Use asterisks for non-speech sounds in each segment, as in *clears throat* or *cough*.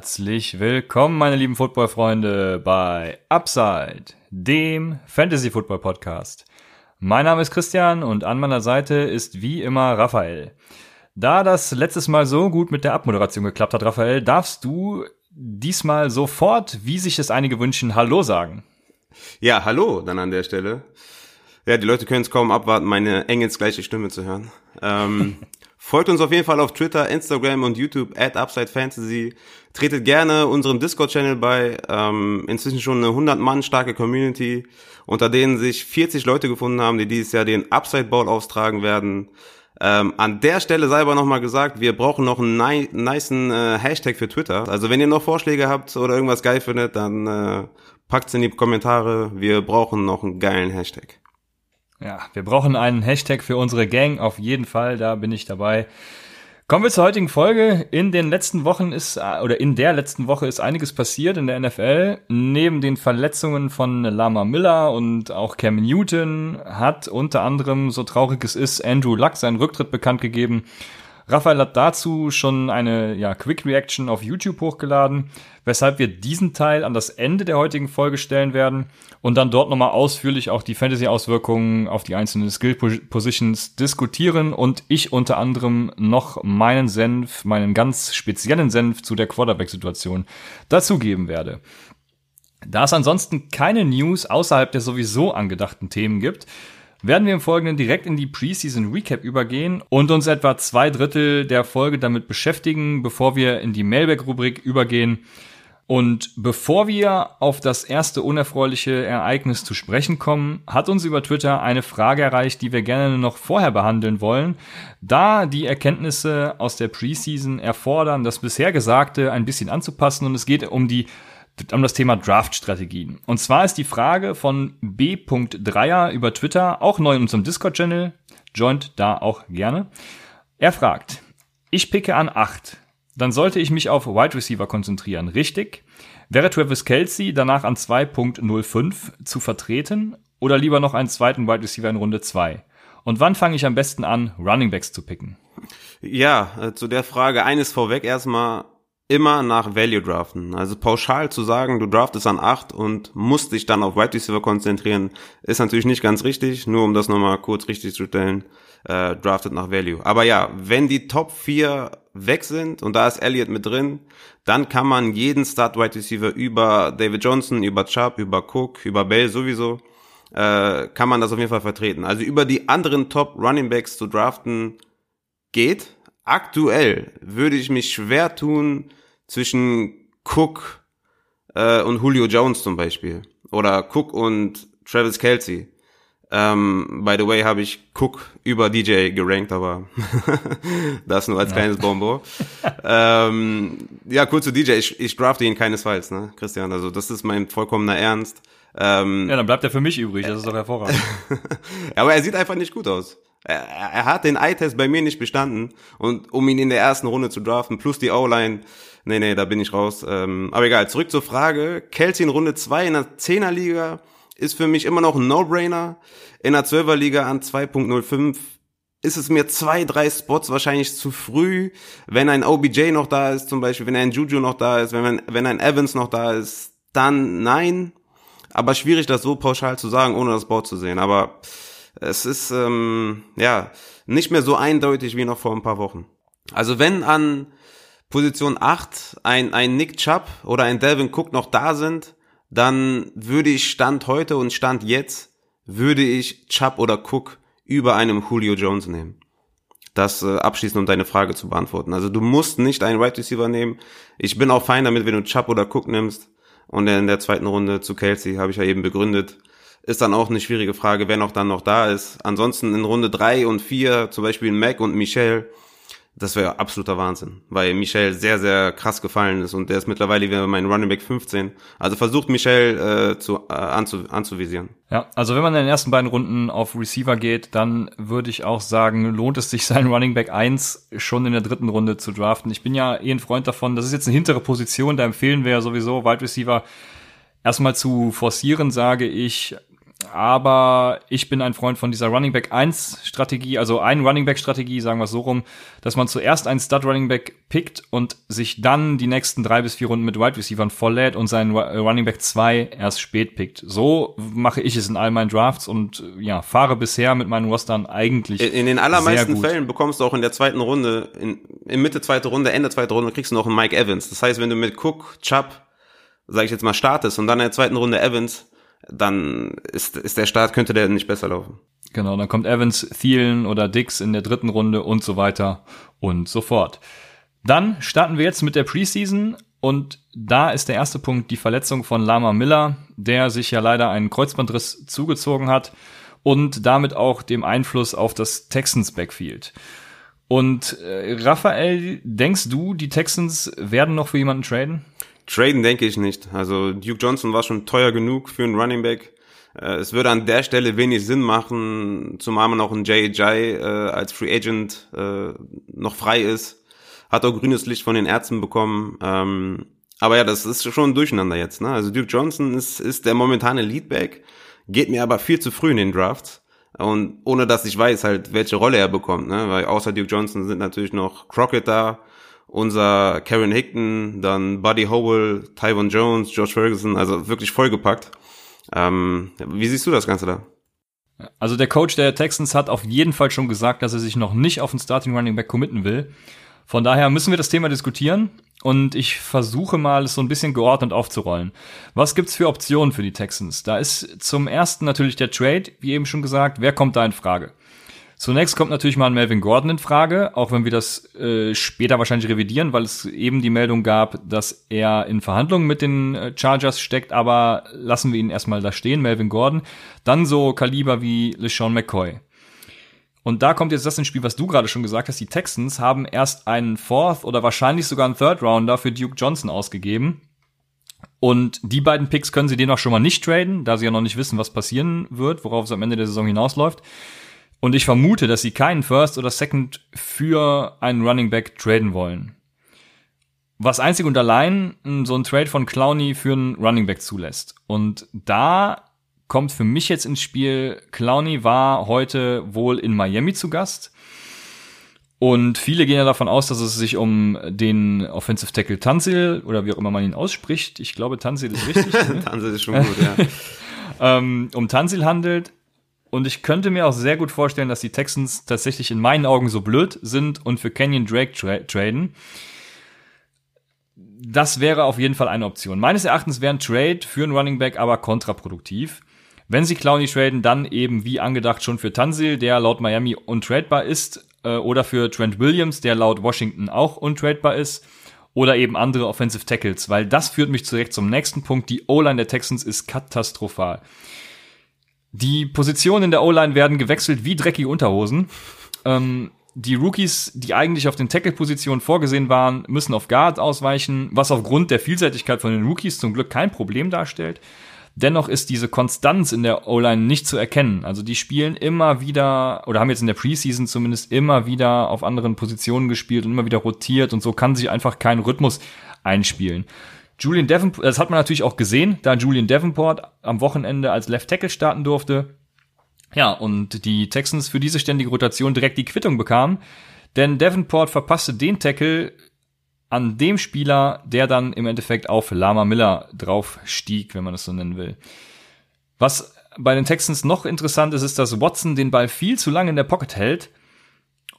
Herzlich willkommen, meine lieben Football-Freunde, bei Upside, dem Fantasy-Football-Podcast. Mein Name ist Christian und an meiner Seite ist wie immer Raphael. Da das letztes Mal so gut mit der Abmoderation geklappt hat, Raphael, darfst du diesmal sofort, wie sich es einige wünschen, Hallo sagen. Ja, hallo dann an der Stelle. Ja, die Leute können es kaum abwarten, meine engelsgleiche Stimme zu hören. Ähm, *laughs* folgt uns auf jeden Fall auf Twitter, Instagram und YouTube at Upside Fantasy. Tretet gerne unserem Discord-Channel bei. Ähm, inzwischen schon eine 100 Mann starke Community, unter denen sich 40 Leute gefunden haben, die dieses Jahr den Upside Ball austragen werden. Ähm, an der Stelle sei aber nochmal gesagt, wir brauchen noch einen ni niceen äh, Hashtag für Twitter. Also wenn ihr noch Vorschläge habt oder irgendwas geil findet, dann äh, packt's in die Kommentare. Wir brauchen noch einen geilen Hashtag. Ja, wir brauchen einen Hashtag für unsere Gang, auf jeden Fall, da bin ich dabei. Kommen wir zur heutigen Folge. In den letzten Wochen ist, oder in der letzten Woche ist einiges passiert in der NFL. Neben den Verletzungen von Lama Miller und auch Cam Newton hat unter anderem, so traurig es ist, Andrew Luck seinen Rücktritt bekannt gegeben. Raphael hat dazu schon eine ja, Quick Reaction auf YouTube hochgeladen, weshalb wir diesen Teil an das Ende der heutigen Folge stellen werden und dann dort nochmal ausführlich auch die Fantasy-Auswirkungen auf die einzelnen Skill-Positions diskutieren und ich unter anderem noch meinen Senf, meinen ganz speziellen Senf zu der Quarterback-Situation dazugeben werde. Da es ansonsten keine News außerhalb der sowieso angedachten Themen gibt, werden wir im Folgenden direkt in die Preseason Recap übergehen und uns etwa zwei Drittel der Folge damit beschäftigen, bevor wir in die Mailback-Rubrik übergehen. Und bevor wir auf das erste unerfreuliche Ereignis zu sprechen kommen, hat uns über Twitter eine Frage erreicht, die wir gerne noch vorher behandeln wollen, da die Erkenntnisse aus der Preseason erfordern, das bisher Gesagte ein bisschen anzupassen und es geht um die um das Thema Draft-Strategien. Und zwar ist die Frage von B.3er über Twitter, auch neu in unserem Discord-Channel, joint da auch gerne. Er fragt, ich picke an 8, dann sollte ich mich auf Wide Receiver konzentrieren, richtig? Wäre Travis Kelsey danach an 2.05 zu vertreten oder lieber noch einen zweiten Wide Receiver in Runde 2? Und wann fange ich am besten an, Running Backs zu picken? Ja, äh, zu der Frage eines vorweg erstmal immer nach Value draften. Also pauschal zu sagen, du draftest an 8 und musst dich dann auf Wide Receiver konzentrieren, ist natürlich nicht ganz richtig. Nur um das nochmal kurz richtig zu stellen, äh, draftet nach Value. Aber ja, wenn die Top 4 weg sind und da ist Elliott mit drin, dann kann man jeden Start Wide Receiver über David Johnson, über Chubb, über Cook, über Bell sowieso, äh, kann man das auf jeden Fall vertreten. Also über die anderen Top Running Backs zu draften geht. Aktuell würde ich mich schwer tun, zwischen Cook äh, und Julio Jones zum Beispiel. Oder Cook und Travis Kelsey. Ähm, by the way habe ich Cook über DJ gerankt, aber *laughs* das nur als ja. kleines Bonbon. ähm, ja, kurz zu DJ, ich, ich drafte ihn keinesfalls, ne, Christian. Also das ist mein vollkommener Ernst. Ähm, ja, dann bleibt er für mich übrig, das ist doch hervorragend. *laughs* aber er sieht einfach nicht gut aus. Er, er hat den Eye-Test bei mir nicht bestanden und um ihn in der ersten Runde zu draften, plus die O-Line, nee, nee, da bin ich raus. Ähm, aber egal, zurück zur Frage. Kelsey in Runde 2 in der 10er Liga ist für mich immer noch ein No-Brainer. In der 12er Liga an 2.05 ist es mir zwei, drei Spots wahrscheinlich zu früh. Wenn ein OBJ noch da ist, zum Beispiel, wenn ein Juju noch da ist, wenn, wenn ein Evans noch da ist, dann nein. Aber schwierig, das so pauschal zu sagen, ohne das Board zu sehen. Aber es ist ähm, ja nicht mehr so eindeutig wie noch vor ein paar Wochen. Also wenn an Position 8 ein, ein Nick Chubb oder ein Delvin Cook noch da sind, dann würde ich Stand heute und Stand jetzt, würde ich Chubb oder Cook über einem Julio Jones nehmen. Das äh, abschließend, um deine Frage zu beantworten. Also du musst nicht einen Right Receiver nehmen. Ich bin auch fein damit, wenn du Chubb oder Cook nimmst. Und in der zweiten Runde zu Kelsey habe ich ja eben begründet. Ist dann auch eine schwierige Frage, wer noch dann noch da ist. Ansonsten in Runde drei und vier zum Beispiel Mac und Michelle das wäre absoluter Wahnsinn, weil Michel sehr, sehr krass gefallen ist und der ist mittlerweile wieder mein Running Back 15. Also versucht Michel äh, zu, äh, anzu, anzuvisieren. Ja, also wenn man in den ersten beiden Runden auf Receiver geht, dann würde ich auch sagen, lohnt es sich, *laughs* seinen Running Back 1 schon in der dritten Runde zu draften. Ich bin ja eh ein Freund davon, das ist jetzt eine hintere Position, da empfehlen wir ja sowieso Wide Receiver erstmal zu forcieren, sage ich, aber ich bin ein Freund von dieser Running Back 1 Strategie, also ein Running Back Strategie, sagen wir es so rum, dass man zuerst einen Stud Running Back pickt und sich dann die nächsten drei bis vier Runden mit Wide Receivers volllädt und seinen Running Back 2 erst spät pickt. So mache ich es in all meinen Drafts und ja, fahre bisher mit meinen Rostern eigentlich. In, in den allermeisten Fällen bekommst du auch in der zweiten Runde, in, in Mitte zweite Runde, Ende zweite Runde kriegst du noch einen Mike Evans. Das heißt, wenn du mit Cook, Chubb, sag ich jetzt mal, startest und dann in der zweiten Runde Evans, dann ist, ist der Start, könnte der nicht besser laufen. Genau, dann kommt Evans, Thielen oder Dix in der dritten Runde und so weiter und so fort. Dann starten wir jetzt mit der Preseason und da ist der erste Punkt die Verletzung von Lama Miller, der sich ja leider einen Kreuzbandriss zugezogen hat und damit auch dem Einfluss auf das Texans Backfield. Und äh, Raphael, denkst du, die Texans werden noch für jemanden traden? Traden denke ich nicht. Also Duke Johnson war schon teuer genug für einen Running Back. Äh, es würde an der Stelle wenig Sinn machen, zumal man auch ein J.J. Äh, als Free Agent äh, noch frei ist. Hat auch grünes Licht von den Ärzten bekommen. Ähm, aber ja, das ist schon ein Durcheinander jetzt. Ne? Also Duke Johnson ist, ist der momentane Leadback, geht mir aber viel zu früh in den Drafts. Und ohne dass ich weiß halt, welche Rolle er bekommt. Ne? Weil außer Duke Johnson sind natürlich noch Crockett da, unser Karen Hickton, dann Buddy Howell, Tyron Jones, George Ferguson, also wirklich vollgepackt. Ähm, wie siehst du das Ganze da? Also der Coach der Texans hat auf jeden Fall schon gesagt, dass er sich noch nicht auf den Starting Running Back committen will. Von daher müssen wir das Thema diskutieren und ich versuche mal, es so ein bisschen geordnet aufzurollen. Was gibt's für Optionen für die Texans? Da ist zum ersten natürlich der Trade, wie eben schon gesagt. Wer kommt da in Frage? Zunächst kommt natürlich mal ein Melvin Gordon in Frage, auch wenn wir das äh, später wahrscheinlich revidieren, weil es eben die Meldung gab, dass er in Verhandlungen mit den äh, Chargers steckt, aber lassen wir ihn erstmal da stehen, Melvin Gordon. Dann so Kaliber wie LeSean McCoy. Und da kommt jetzt das ins Spiel, was du gerade schon gesagt hast. Die Texans haben erst einen Fourth oder wahrscheinlich sogar einen Third Rounder für Duke Johnson ausgegeben. Und die beiden Picks können sie den auch schon mal nicht traden, da sie ja noch nicht wissen, was passieren wird, worauf es am Ende der Saison hinausläuft. Und ich vermute, dass sie keinen First oder Second für einen Running Back traden wollen. Was einzig und allein so ein Trade von Clowney für einen Running Back zulässt. Und da kommt für mich jetzt ins Spiel, Clowney war heute wohl in Miami zu Gast. Und viele gehen ja davon aus, dass es sich um den Offensive Tackle Tansil oder wie auch immer man ihn ausspricht. Ich glaube, Tansil ist richtig. *laughs* ne? Tansil ist schon gut, ja. *laughs* ähm, um Tansil handelt. Und ich könnte mir auch sehr gut vorstellen, dass die Texans tatsächlich in meinen Augen so blöd sind und für Kenyon Drake tra traden. Das wäre auf jeden Fall eine Option. Meines Erachtens wäre ein Trade für einen Running Back aber kontraproduktiv. Wenn sie Clowney traden, dann eben wie angedacht schon für Tansil, der laut Miami untradebar ist, äh, oder für Trent Williams, der laut Washington auch untradebar ist, oder eben andere Offensive Tackles, weil das führt mich direkt zum nächsten Punkt. Die O-Line der Texans ist katastrophal. Die Positionen in der O-Line werden gewechselt wie dreckige Unterhosen. Ähm, die Rookies, die eigentlich auf den Tackle-Positionen vorgesehen waren, müssen auf Guard ausweichen, was aufgrund der Vielseitigkeit von den Rookies zum Glück kein Problem darstellt. Dennoch ist diese Konstanz in der O-Line nicht zu erkennen. Also die spielen immer wieder, oder haben jetzt in der Preseason zumindest immer wieder auf anderen Positionen gespielt und immer wieder rotiert und so kann sich einfach kein Rhythmus einspielen. Julian Davenport, das hat man natürlich auch gesehen, da Julian Davenport am Wochenende als Left Tackle starten durfte. Ja, und die Texans für diese ständige Rotation direkt die Quittung bekamen, denn Davenport verpasste den Tackle an dem Spieler, der dann im Endeffekt auf Lama Miller drauf stieg, wenn man das so nennen will. Was bei den Texans noch interessant ist, ist, dass Watson den Ball viel zu lange in der Pocket hält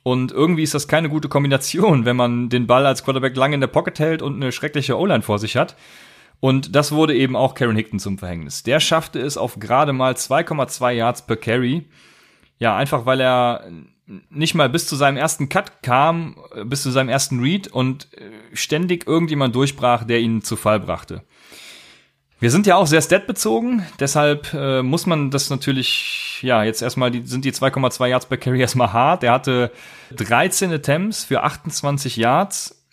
und irgendwie ist das keine gute Kombination, wenn man den Ball als Quarterback lange in der Pocket hält und eine schreckliche O-Line vor sich hat. Und das wurde eben auch Karen Hickton zum Verhängnis. Der schaffte es auf gerade mal 2,2 Yards per Carry. Ja, einfach weil er nicht mal bis zu seinem ersten Cut kam, bis zu seinem ersten Read und äh, ständig irgendjemand durchbrach, der ihn zu Fall brachte. Wir sind ja auch sehr statbezogen, deshalb äh, muss man das natürlich, ja, jetzt erstmal, die, sind die 2,2 Yards per Carry erstmal hart. Er hatte 13 Attempts für 28 Yards.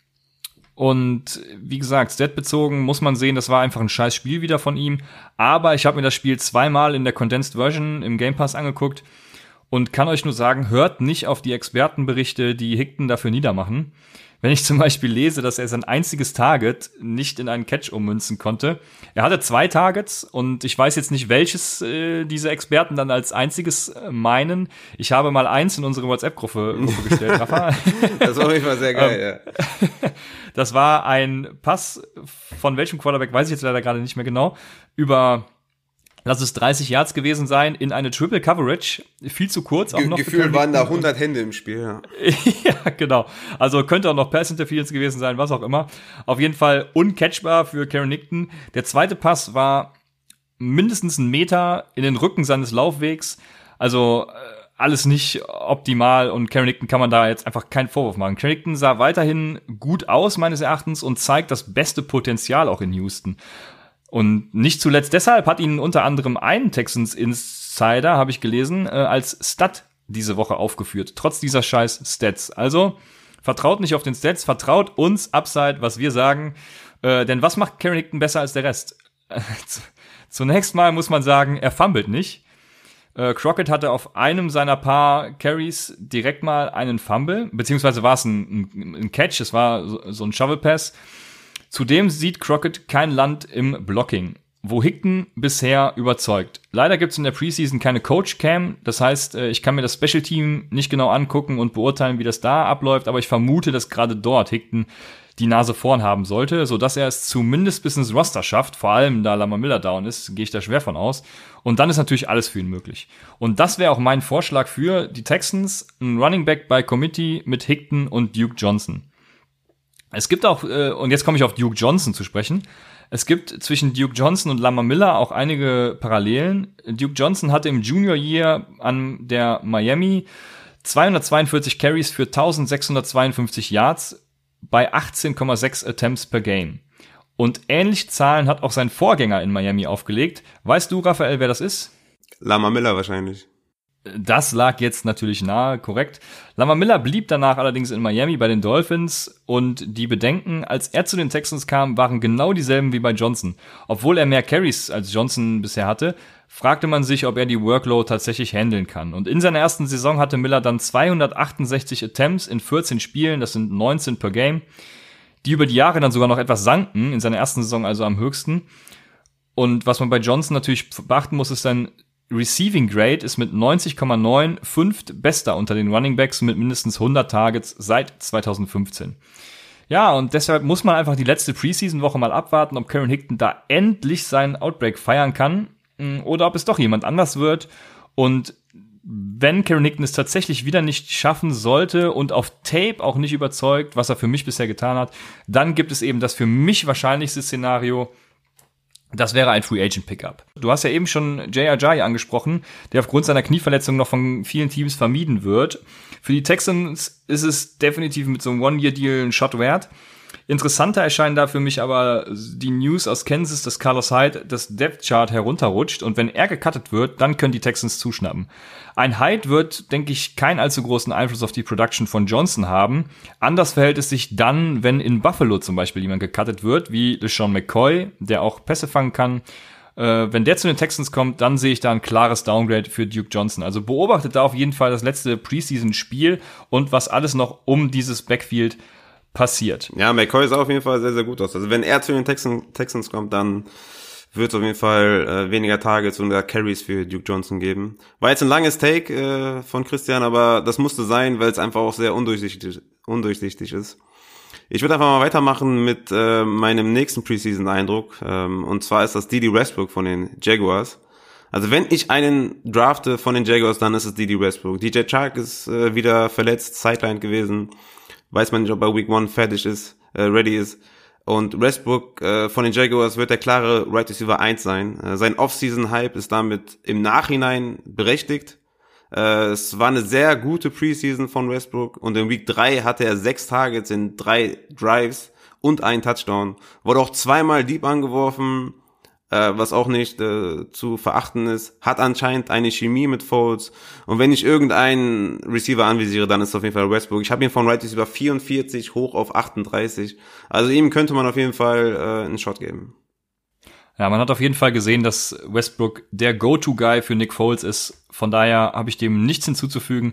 Und wie gesagt, statbezogen muss man sehen, das war einfach ein scheiß Spiel wieder von ihm. Aber ich habe mir das Spiel zweimal in der Condensed Version im Game Pass angeguckt und kann euch nur sagen, hört nicht auf die Expertenberichte, die Hickton dafür niedermachen. Wenn ich zum Beispiel lese, dass er sein einziges Target nicht in einen Catch ummünzen konnte. Er hatte zwei Targets und ich weiß jetzt nicht, welches äh, diese Experten dann als einziges äh, meinen. Ich habe mal eins in unsere WhatsApp-Gruppe gestellt, *laughs* Rafa. das war auf jeden Fall sehr geil, ähm, ja. *laughs* Das war ein Pass von welchem Quarterback, weiß ich jetzt leider gerade nicht mehr genau, über lass es 30 Yards gewesen sein, in eine Triple Coverage. Viel zu kurz. Auch Ge noch Gefühl waren da 100 Hände im Spiel, ja. *laughs* ja, genau. Also könnte auch noch Pass Interference gewesen sein, was auch immer. Auf jeden Fall uncatchbar für Karen Nickton. Der zweite Pass war mindestens einen Meter in den Rücken seines Laufwegs. Also äh, alles nicht optimal und Karen Nickton kann man da jetzt einfach keinen Vorwurf machen. Karen Nickton sah weiterhin gut aus, meines Erachtens, und zeigt das beste Potenzial auch in Houston. Und nicht zuletzt deshalb hat ihn unter anderem ein Texans Insider, habe ich gelesen, äh, als Stat diese Woche aufgeführt, trotz dieser scheiß Stats. Also vertraut nicht auf den Stats, vertraut uns Upside, was wir sagen. Äh, denn was macht Carrington besser als der Rest? *laughs* Zunächst mal muss man sagen, er fummelt nicht. Äh, Crockett hatte auf einem seiner paar Carries direkt mal einen Fumble, beziehungsweise war es ein, ein, ein Catch, es war so, so ein Shovel Pass. Zudem sieht Crockett kein Land im Blocking, wo Hickton bisher überzeugt. Leider gibt es in der Preseason keine Coach Cam, das heißt, äh, ich kann mir das Special Team nicht genau angucken und beurteilen, wie das da abläuft, aber ich vermute, dass gerade dort Hickton die Nase vorn haben sollte, so dass er es zumindest bis ins Roster schafft, vor allem da Lama Miller down ist, gehe ich da schwer von aus. Und dann ist natürlich alles für ihn möglich. Und das wäre auch mein Vorschlag für die Texans, ein Running Back bei Committee mit Hickton und Duke Johnson. Es gibt auch, äh, und jetzt komme ich auf Duke Johnson zu sprechen. Es gibt zwischen Duke Johnson und Lama Miller auch einige Parallelen. Duke Johnson hatte im Junior Year an der Miami 242 Carries für 1652 Yards bei 18,6 Attempts per Game. Und ähnliche Zahlen hat auch sein Vorgänger in Miami aufgelegt. Weißt du, Raphael, wer das ist? Lama Miller wahrscheinlich. Das lag jetzt natürlich nahe, korrekt. Lama Miller blieb danach allerdings in Miami bei den Dolphins und die Bedenken, als er zu den Texans kam, waren genau dieselben wie bei Johnson. Obwohl er mehr Carries als Johnson bisher hatte, fragte man sich, ob er die Workload tatsächlich handeln kann. Und in seiner ersten Saison hatte Miller dann 268 Attempts in 14 Spielen, das sind 19 per Game, die über die Jahre dann sogar noch etwas sanken, in seiner ersten Saison also am höchsten. Und was man bei Johnson natürlich beachten muss, ist sein Receiving Grade ist mit 90,9 fünft bester unter den Running Backs mit mindestens 100 Targets seit 2015. Ja, und deshalb muss man einfach die letzte Preseason-Woche mal abwarten, ob Karen Hickton da endlich seinen Outbreak feiern kann mm, oder ob es doch jemand anders wird. Und wenn Karen Hickton es tatsächlich wieder nicht schaffen sollte und auf Tape auch nicht überzeugt, was er für mich bisher getan hat, dann gibt es eben das für mich wahrscheinlichste Szenario, das wäre ein Free Agent Pickup. Du hast ja eben schon Jay Ajayi angesprochen, der aufgrund seiner Knieverletzung noch von vielen Teams vermieden wird. Für die Texans ist es definitiv mit so einem One-Year-Deal ein Shot wert. Interessanter erscheinen da für mich aber die News aus Kansas, dass Carlos Hyde das Depth Chart herunterrutscht und wenn er gecuttet wird, dann können die Texans zuschnappen. Ein Hyde wird, denke ich, keinen allzu großen Einfluss auf die Production von Johnson haben. Anders verhält es sich dann, wenn in Buffalo zum Beispiel jemand gecuttet wird, wie LeSean McCoy, der auch Pässe fangen kann. Äh, wenn der zu den Texans kommt, dann sehe ich da ein klares Downgrade für Duke Johnson. Also beobachtet da auf jeden Fall das letzte Preseason-Spiel und was alles noch um dieses Backfield passiert. Ja, McCoy sah auf jeden Fall sehr, sehr gut aus. Also wenn er zu den Texans, Texans kommt, dann wird es auf jeden Fall äh, weniger Targets und Carries für Duke Johnson geben. War jetzt ein langes Take äh, von Christian, aber das musste sein, weil es einfach auch sehr undurchsichtig, undurchsichtig ist. Ich würde einfach mal weitermachen mit äh, meinem nächsten Preseason-Eindruck. Ähm, und zwar ist das Didi Westbrook von den Jaguars. Also wenn ich einen drafte von den Jaguars, dann ist es Didi Westbrook. DJ Chark ist äh, wieder verletzt, Sideline gewesen weiß man nicht, ob er Week One fertig ist, äh, ready ist. Und Westbrook äh, von den Jaguars wird der klare Right Receiver 1 sein. Äh, sein Off-Season-Hype ist damit im Nachhinein berechtigt. Äh, es war eine sehr gute Preseason von Westbrook und in Week 3 hatte er sechs Targets in drei Drives und einen Touchdown. Wurde auch zweimal deep angeworfen, äh, was auch nicht äh, zu verachten ist, hat anscheinend eine Chemie mit Foles. Und wenn ich irgendeinen Receiver anvisiere, dann ist es auf jeden Fall Westbrook. Ich habe ihn von Right Receiver 44 hoch auf 38. Also ihm könnte man auf jeden Fall äh, einen Shot geben. Ja, man hat auf jeden Fall gesehen, dass Westbrook der Go-To-Guy für Nick Foles ist. Von daher habe ich dem nichts hinzuzufügen.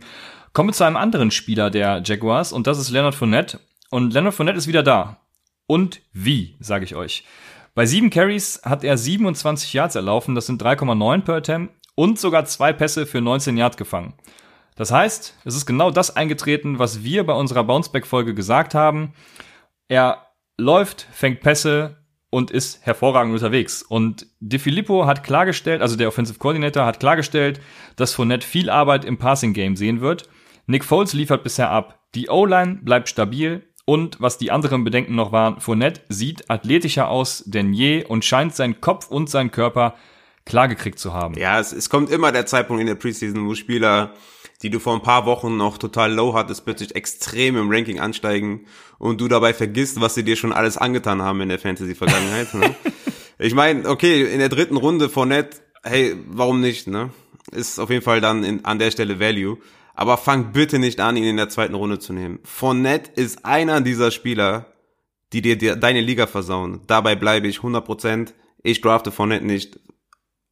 Kommen wir zu einem anderen Spieler der Jaguars und das ist Leonard Fournette. Und Leonard Fournette ist wieder da. Und wie, sage ich euch. Bei sieben Carries hat er 27 Yards erlaufen, das sind 3,9 per Attempt und sogar zwei Pässe für 19 Yards gefangen. Das heißt, es ist genau das eingetreten, was wir bei unserer Bounceback-Folge gesagt haben. Er läuft, fängt Pässe und ist hervorragend unterwegs. Und De Filippo hat klargestellt, also der Offensive Coordinator hat klargestellt, dass Fournette viel Arbeit im Passing Game sehen wird. Nick Foles liefert bisher ab. Die O-Line bleibt stabil. Und was die anderen Bedenken noch waren, Fournette sieht athletischer aus denn je und scheint seinen Kopf und seinen Körper klargekriegt zu haben. Ja, es, es kommt immer der Zeitpunkt in der Preseason, wo Spieler die du vor ein paar Wochen noch total low hattest, plötzlich extrem im Ranking ansteigen und du dabei vergisst, was sie dir schon alles angetan haben in der Fantasy-Vergangenheit. ne? *laughs* Ich meine, okay, in der dritten Runde Net, hey, warum nicht, ne? Ist auf jeden Fall dann in, an der Stelle Value. Aber fang bitte nicht an, ihn in der zweiten Runde zu nehmen. Fournette ist einer dieser Spieler, die dir, dir deine Liga versauen. Dabei bleibe ich 100%. Ich drafte Fournette nicht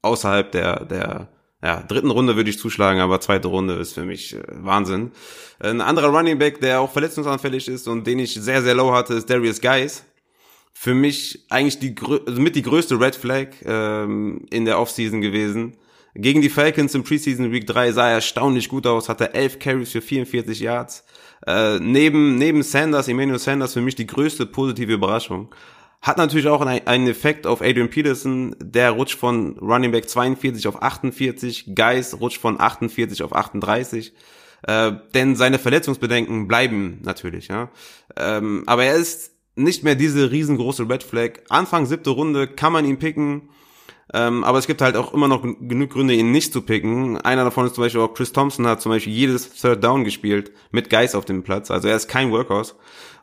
außerhalb der, der ja, dritten Runde würde ich zuschlagen, aber zweite Runde ist für mich äh, Wahnsinn. Ein anderer Running Back, der auch verletzungsanfällig ist und den ich sehr, sehr low hatte, ist Darius Guys. Für mich eigentlich die also mit die größte Red Flag ähm, in der Offseason gewesen. Gegen die Falcons im Preseason Week 3 sah er erstaunlich gut aus, hatte 11 Carries für 44 Yards. Äh, neben, neben Sanders, Emmanuel Sanders, für mich die größte positive Überraschung. Hat natürlich auch einen Effekt auf Adrian Peterson, der rutscht von Running Back 42 auf 48, Geis rutscht von 48 auf 38. Äh, denn seine Verletzungsbedenken bleiben natürlich, ja. Ähm, aber er ist nicht mehr diese riesengroße Red Flag. Anfang siebte Runde kann man ihn picken. Ähm, aber es gibt halt auch immer noch genug Gründe, ihn nicht zu picken. Einer davon ist zum Beispiel auch Chris Thompson hat zum Beispiel jedes Third Down gespielt mit Geist auf dem Platz. Also er ist kein Workhorse.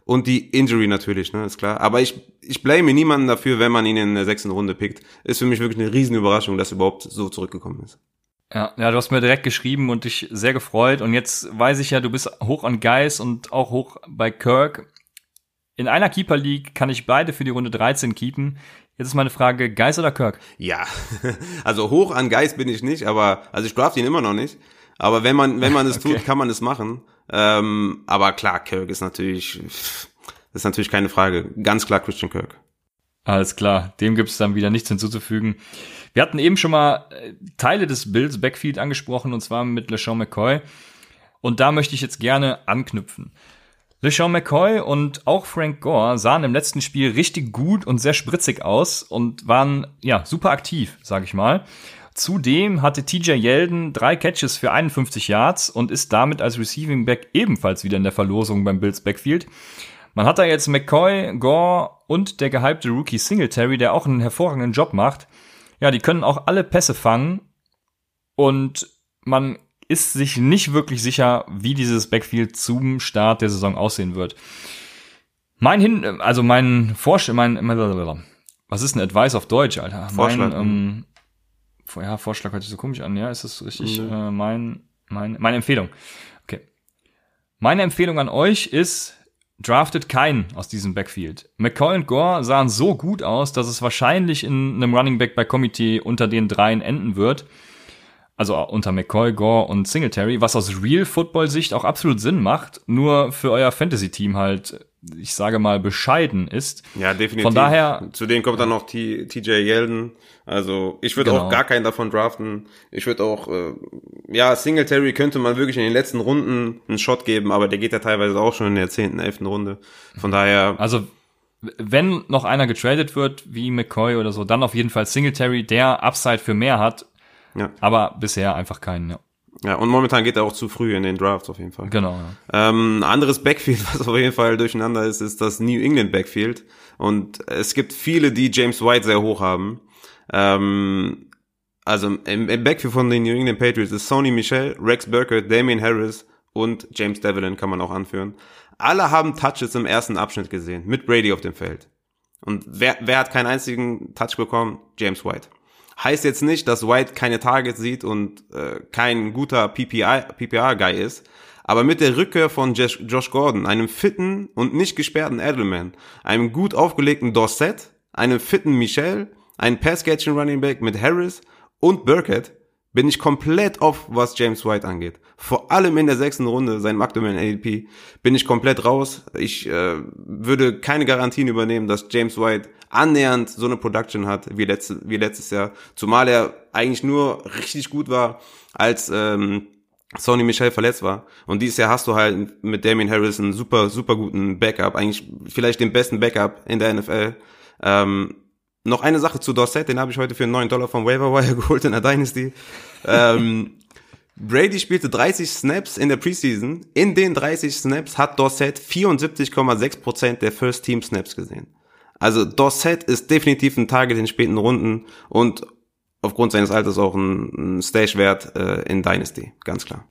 Und die Injury natürlich, ne, ist klar. Aber ich, ich blame niemanden dafür, wenn man ihn in der sechsten Runde pickt. Ist für mich wirklich eine riesen Überraschung, dass er überhaupt so zurückgekommen ist. Ja, ja, du hast mir direkt geschrieben und dich sehr gefreut. Und jetzt weiß ich ja, du bist hoch an Geis und auch hoch bei Kirk. In einer Keeper League kann ich beide für die Runde 13 keepen. Jetzt ist meine Frage, Geis oder Kirk? Ja, *laughs* also hoch an Geis bin ich nicht, aber, also ich draft ihn immer noch nicht. Aber wenn man, wenn man es *laughs* okay. tut, kann man es machen. Ähm, aber klar, Kirk ist natürlich, ist natürlich keine Frage. Ganz klar Christian Kirk. Alles klar, dem gibt es dann wieder nichts hinzuzufügen. Wir hatten eben schon mal äh, Teile des Bills Backfield angesprochen, und zwar mit LeSean McCoy. Und da möchte ich jetzt gerne anknüpfen. LeSean McCoy und auch Frank Gore sahen im letzten Spiel richtig gut und sehr spritzig aus und waren ja super aktiv, sage ich mal. Zudem hatte TJ Yeldon drei Catches für 51 Yards und ist damit als Receiving Back ebenfalls wieder in der Verlosung beim Bills Backfield. Man hat da jetzt McCoy, Gore und der gehypte Rookie Singletary, der auch einen hervorragenden Job macht. Ja, die können auch alle Pässe fangen und man ist sich nicht wirklich sicher, wie dieses Backfield zum Start der Saison aussehen wird. Mein Hin, also mein Vorschlag, mein, was ist ein Advice auf Deutsch, Alter? Vorschlag. Mein, ähm, ja, Vorschlag hört sich so komisch an, ja, ist das richtig? Mhm. Äh, mein, mein, meine Empfehlung. Okay. Meine Empfehlung an euch ist, draftet keinen aus diesem Backfield. McCoy und Gore sahen so gut aus, dass es wahrscheinlich in einem Running Back bei Komitee unter den dreien enden wird. Also unter McCoy, Gore und Singletary, was aus Real Football Sicht auch absolut Sinn macht, nur für euer Fantasy Team halt ich sage mal, bescheiden ist. Ja, definitiv. Von daher. Zu denen kommt dann noch TJ Yeldon. Also ich würde genau. auch gar keinen davon draften. Ich würde auch, äh, ja, Singletary könnte man wirklich in den letzten Runden einen Shot geben, aber der geht ja teilweise auch schon in der zehnten, elften Runde. Von daher. Also wenn noch einer getradet wird, wie McCoy oder so, dann auf jeden Fall Singletary, der Upside für mehr hat. Ja. Aber bisher einfach keinen, ja. Ja, und momentan geht er auch zu früh in den Drafts auf jeden Fall. Genau. Ja. Ähm, anderes Backfield, *laughs* was auf jeden Fall durcheinander ist, ist das New England Backfield. Und es gibt viele, die James White sehr hoch haben. Ähm, also im, im Backfield von den New England Patriots ist Sony Michel, Rex Burkett, Damian Harris und James Devlin kann man auch anführen. Alle haben Touches im ersten Abschnitt gesehen, mit Brady auf dem Feld. Und wer, wer hat keinen einzigen Touch bekommen? James White. Heißt jetzt nicht, dass White keine Targets sieht und äh, kein guter PPR-Guy ist. Aber mit der Rückkehr von Josh Gordon, einem fitten und nicht gesperrten Edelman, einem gut aufgelegten Dorset, einem fitten Michel, einem Pass-Catching Running Back mit Harris und Burkett, bin ich komplett off, was James White angeht. Vor allem in der sechsten Runde, seinem aktuellen ADP, bin ich komplett raus. Ich äh, würde keine Garantien übernehmen, dass James White annähernd so eine Production hat wie, letzte, wie letztes Jahr. Zumal er eigentlich nur richtig gut war, als ähm, Sony Michel verletzt war. Und dieses Jahr hast du halt mit Damien Harris einen super, super guten Backup. Eigentlich vielleicht den besten Backup in der NFL. Ähm, noch eine Sache zu Dorset, den habe ich heute für 9 Dollar vom Waiver Wire *laughs* geholt in der Dynasty. ähm, Brady spielte 30 Snaps in der Preseason. In den 30 Snaps hat Dorset 74,6% der First Team Snaps gesehen. Also Dorset ist definitiv ein Target in späten Runden und aufgrund seines Alters auch ein, ein Stash-Wert äh, in Dynasty, ganz klar.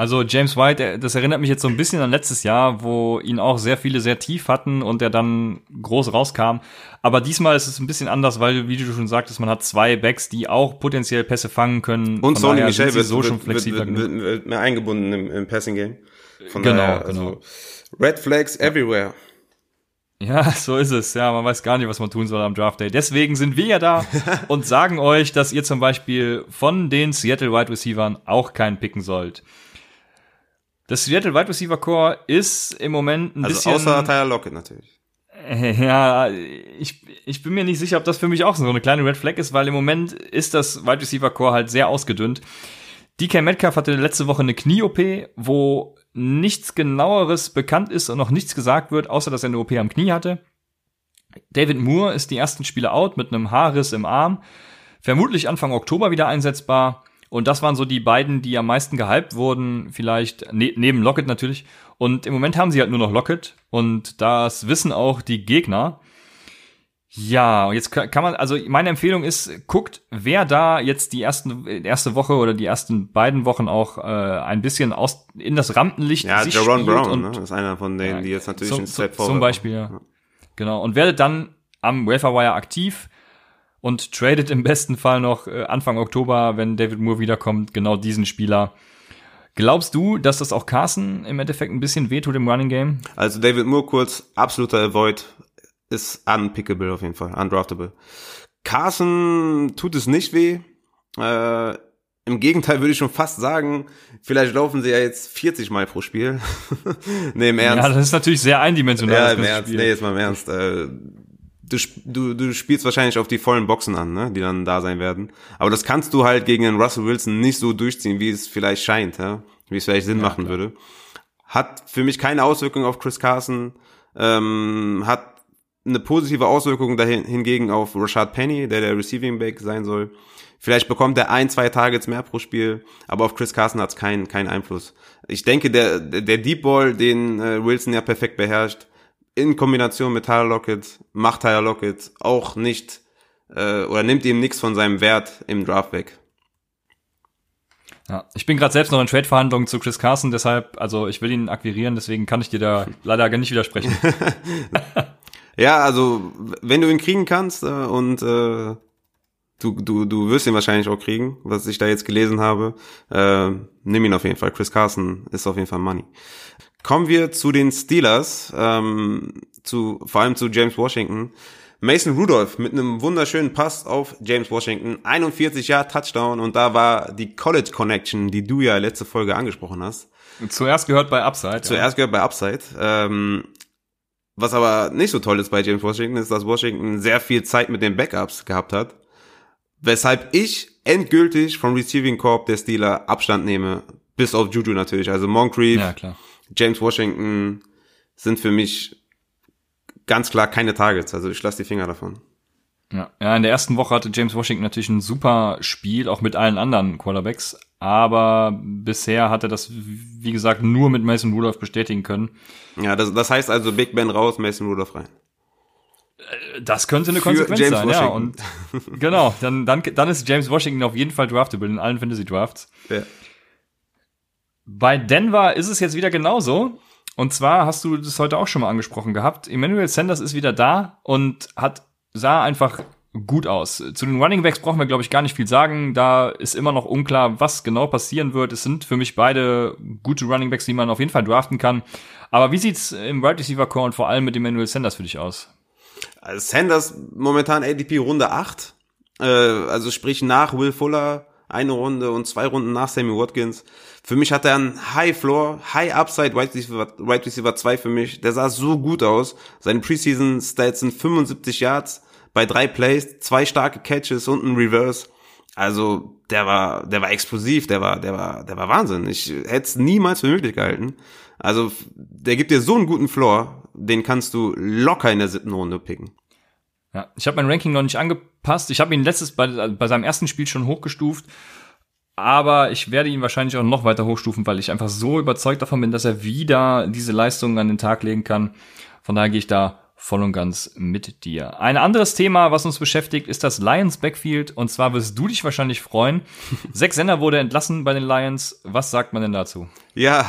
Also James White, das erinnert mich jetzt so ein bisschen an letztes Jahr, wo ihn auch sehr viele sehr tief hatten und er dann groß rauskam. Aber diesmal ist es ein bisschen anders, weil, wie du schon sagtest, man hat zwei Backs, die auch potenziell Pässe fangen können. Und Sony Michel wird so wird, schon flexibler wird, wird, wird, mehr eingebunden im, im Passing Game. Von genau, daher, also genau. Red Flags everywhere. Ja, *laughs* so ist es. Ja, man weiß gar nicht, was man tun soll am Draft Day. Deswegen sind wir ja da *laughs* und sagen euch, dass ihr zum Beispiel von den Seattle Wide Receivers auch keinen picken sollt. Das Seattle Wide Receiver Core ist im Moment ein also bisschen. Außer Tyler Lockett natürlich. Ja, ich, ich bin mir nicht sicher, ob das für mich auch so eine kleine Red Flag ist, weil im Moment ist das Wide Receiver Core halt sehr ausgedünnt. DK Metcalf hatte letzte Woche eine Knie-OP, wo nichts genaueres bekannt ist und noch nichts gesagt wird, außer dass er eine OP am Knie hatte. David Moore ist die ersten Spiele out mit einem Haarriss im Arm. Vermutlich Anfang Oktober wieder einsetzbar. Und das waren so die beiden, die am meisten gehypt wurden, vielleicht ne neben Lockett natürlich. Und im Moment haben sie halt nur noch Lockett und das wissen auch die Gegner. Ja, jetzt kann man, also meine Empfehlung ist, guckt, wer da jetzt die ersten, erste Woche oder die ersten beiden Wochen auch äh, ein bisschen aus in das Rampenlicht ja, sich Jaron Brown, und, ne? ist einer von denen, ja, die jetzt natürlich zum, einen Step Zum Beispiel, ja. Genau. Und werdet dann am Welfare aktiv und tradet im besten Fall noch äh, Anfang Oktober, wenn David Moore wiederkommt, genau diesen Spieler. Glaubst du, dass das auch Carson im Endeffekt ein bisschen wehtut im Running Game? Also David Moore kurz, absoluter Avoid, ist unpickable auf jeden Fall, undraftable. Carson tut es nicht weh. Äh, Im Gegenteil würde ich schon fast sagen, vielleicht laufen sie ja jetzt 40 Mal pro Spiel. *laughs* nee, im Ernst. Ja, das ist natürlich sehr eindimensional. Ja, im Ernst. Spiel. Nee, jetzt mal im Ernst. Äh, du, du, du spielst wahrscheinlich auf die vollen Boxen an, ne, die dann da sein werden. Aber das kannst du halt gegen den Russell Wilson nicht so durchziehen, wie es vielleicht scheint, ja? wie es vielleicht Sinn ja, machen klar. würde. Hat für mich keine Auswirkung auf Chris Carson, ähm, hat eine positive Auswirkung dahin, hingegen auf Rashad Penny, der der Receiving Back sein soll. Vielleicht bekommt er ein, zwei Targets mehr pro Spiel, aber auf Chris Carson hat es keinen keinen Einfluss. Ich denke, der, der Deep Ball, den äh, Wilson ja perfekt beherrscht, in Kombination mit Tyler Lockett macht Tyler Lockett auch nicht äh, oder nimmt ihm nichts von seinem Wert im Draft weg. Ja, ich bin gerade selbst noch in Trade-Verhandlungen zu Chris Carson, deshalb, also ich will ihn akquirieren, deswegen kann ich dir da *laughs* leider gar nicht widersprechen. *laughs* *laughs* ja, also wenn du ihn kriegen kannst äh, und äh, du, du, du wirst ihn wahrscheinlich auch kriegen, was ich da jetzt gelesen habe, äh, nimm ihn auf jeden Fall. Chris Carson ist auf jeden Fall Money. Kommen wir zu den Steelers, ähm, zu, vor allem zu James Washington. Mason Rudolph mit einem wunderschönen Pass auf James Washington, 41 Jahre Touchdown und da war die College Connection, die du ja letzte Folge angesprochen hast. Zuerst gehört bei Upside. Zuerst ja. gehört bei Upside. Ähm, was aber nicht so toll ist bei James Washington, ist, dass Washington sehr viel Zeit mit den Backups gehabt hat. Weshalb ich endgültig vom Receiving Corp der Steeler Abstand nehme. Bis auf Juju natürlich. Also Moncrief, ja. James Washington sind für mich ganz klar keine Targets. Also ich lasse die Finger davon. Ja. ja, in der ersten Woche hatte James Washington natürlich ein super Spiel, auch mit allen anderen Quarterbacks. Aber bisher hat er das, wie gesagt, nur mit Mason Rudolph bestätigen können. Ja, das, das heißt also Big Ben raus, Mason Rudolph rein. Äh, das könnte eine Konsequenz James sein, Washington. ja. Und genau, dann, dann, dann ist James Washington auf jeden Fall draftable in allen Fantasy Drafts. Ja. Bei Denver ist es jetzt wieder genauso. Und zwar hast du das heute auch schon mal angesprochen gehabt. Emmanuel Sanders ist wieder da und hat sah einfach gut aus. Zu den Running Backs brauchen wir, glaube ich, gar nicht viel sagen. Da ist immer noch unklar, was genau passieren wird. Es sind für mich beide gute Running Backs, die man auf jeden Fall draften kann. Aber wie sieht's im Right Receiver Core und vor allem mit Emmanuel Sanders für dich aus? Also Sanders momentan ADP Runde 8. Äh, also sprich nach Will Fuller eine Runde und zwei Runden nach Sammy Watkins. Für mich hat er einen High Floor, High Upside, Wide Receiver, Wide Receiver 2 für mich. Der sah so gut aus. Seine Preseason Stats sind 75 Yards bei drei Plays, zwei starke Catches und ein Reverse. Also, der war, der war explosiv, der war, der war, der war Wahnsinn. Ich hätte es niemals für möglich gehalten. Also, der gibt dir so einen guten Floor, den kannst du locker in der siebten Runde picken. Ja, ich habe mein Ranking noch nicht angepasst. Ich habe ihn letztes bei, bei seinem ersten Spiel schon hochgestuft aber ich werde ihn wahrscheinlich auch noch weiter hochstufen, weil ich einfach so überzeugt davon bin, dass er wieder diese Leistungen an den Tag legen kann. Von daher gehe ich da voll und ganz mit dir. Ein anderes Thema, was uns beschäftigt, ist das Lions Backfield. Und zwar wirst du dich wahrscheinlich freuen. *laughs* Sechs Sender wurde entlassen bei den Lions. Was sagt man denn dazu? Ja,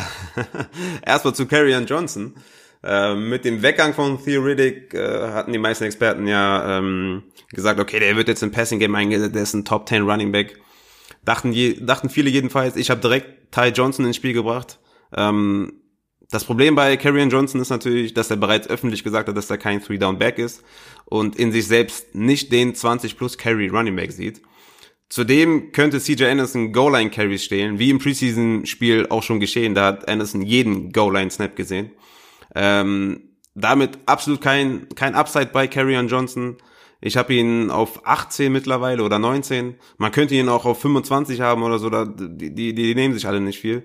*laughs* erstmal zu Carrion Johnson. Äh, mit dem Weggang von Theoretic äh, hatten die meisten Experten ja ähm, gesagt, okay, der wird jetzt im Passing Game eingesetzt, der ist ein Top 10 Running Back. Dachten, je, dachten viele jedenfalls. Ich habe direkt Ty Johnson ins Spiel gebracht. Ähm, das Problem bei Karrion Johnson ist natürlich, dass er bereits öffentlich gesagt hat, dass er kein Three-Down-Back ist und in sich selbst nicht den 20 plus Carry Running Back sieht. Zudem könnte CJ Anderson Goal-Line Carries stehlen, wie im Preseason-Spiel auch schon geschehen. Da hat Anderson jeden Goal-Line-Snap gesehen. Ähm, damit absolut kein, kein Upside bei Carrion Johnson. Ich habe ihn auf 18 mittlerweile oder 19. Man könnte ihn auch auf 25 haben oder so. Da, die, die, die nehmen sich alle nicht viel.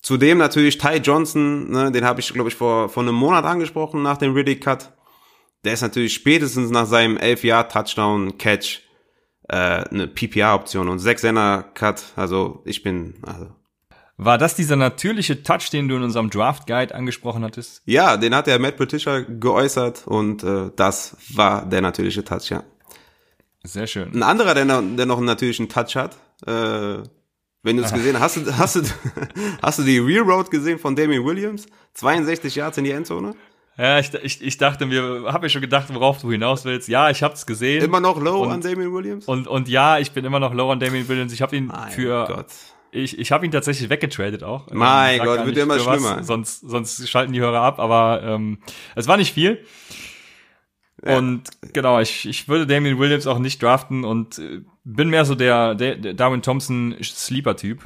Zudem natürlich Ty Johnson, ne, den habe ich, glaube ich, vor, vor einem Monat angesprochen nach dem Riddick-Cut. Der ist natürlich spätestens nach seinem 11-Jahr-Touchdown-Catch äh, eine PPR-Option und 6-Center-Cut. Also ich bin, also war das dieser natürliche Touch, den du in unserem Draft Guide angesprochen hattest? Ja, den hat der Matt Patricia geäußert und äh, das war der natürliche Touch, ja. Sehr schön. Ein anderer, der noch, der noch einen natürlichen Touch hat, äh, wenn du es gesehen hast, du, hast du, hast du die Real Road gesehen von Damien Williams? 62 Yards in die Endzone? Ja, ich, ich, ich dachte mir, habe mir schon gedacht, worauf du hinaus willst. Ja, ich hab's gesehen. Immer noch low und, an Damien Williams? Und, und ja, ich bin immer noch low an Damien Williams. Ich habe ihn mein für Gott. Ich, ich habe ihn tatsächlich weggetradet auch. Mein Gott, wird immer schlimmer. Was, sonst, sonst schalten die Hörer ab, aber ähm, es war nicht viel. Ja. Und genau, ich, ich würde Damien Williams auch nicht draften und äh, bin mehr so der, der, der Darwin Thompson Sleeper-Typ.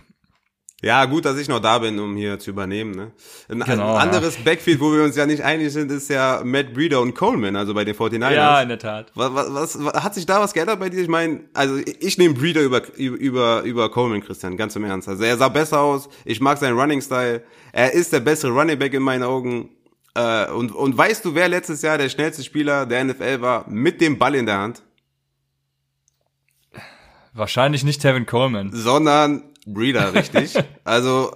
Ja, gut, dass ich noch da bin, um hier zu übernehmen. Ne? Ein, genau, ein anderes ja. Backfield, wo wir uns ja nicht einig sind, ist ja Matt Breeder und Coleman, also bei den 49ers. Ja, in der Tat. Was, was, was hat sich da was geändert bei dir? Ich meine, also ich nehme Breeder über, über, über Coleman, Christian, ganz im Ernst. Also er sah besser aus, ich mag seinen Running-Style, er ist der bessere Running Back in meinen Augen. Äh, und, und weißt du, wer letztes Jahr der schnellste Spieler der NFL war mit dem Ball in der Hand? Wahrscheinlich nicht Tevin Coleman. Sondern Breeder, richtig. *laughs* also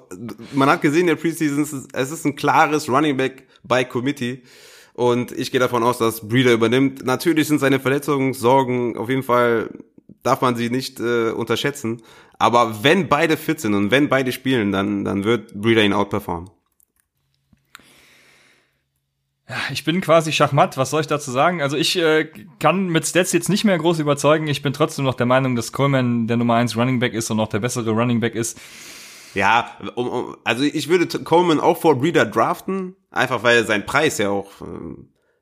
man hat gesehen in der Preseason, es ist ein klares Running Back by Committee. Und ich gehe davon aus, dass Breeder übernimmt. Natürlich sind seine Verletzungssorgen auf jeden Fall darf man sie nicht äh, unterschätzen. Aber wenn beide fit sind und wenn beide spielen, dann, dann wird Breeder ihn outperformen. Ja, ich bin quasi Schachmatt, was soll ich dazu sagen? Also ich äh, kann mit Stats jetzt nicht mehr groß überzeugen. Ich bin trotzdem noch der Meinung, dass Coleman der Nummer 1 Running Back ist und noch der bessere Running Back ist. Ja, um, um, also ich würde Coleman auch vor Breeder draften, einfach weil sein Preis ja auch äh,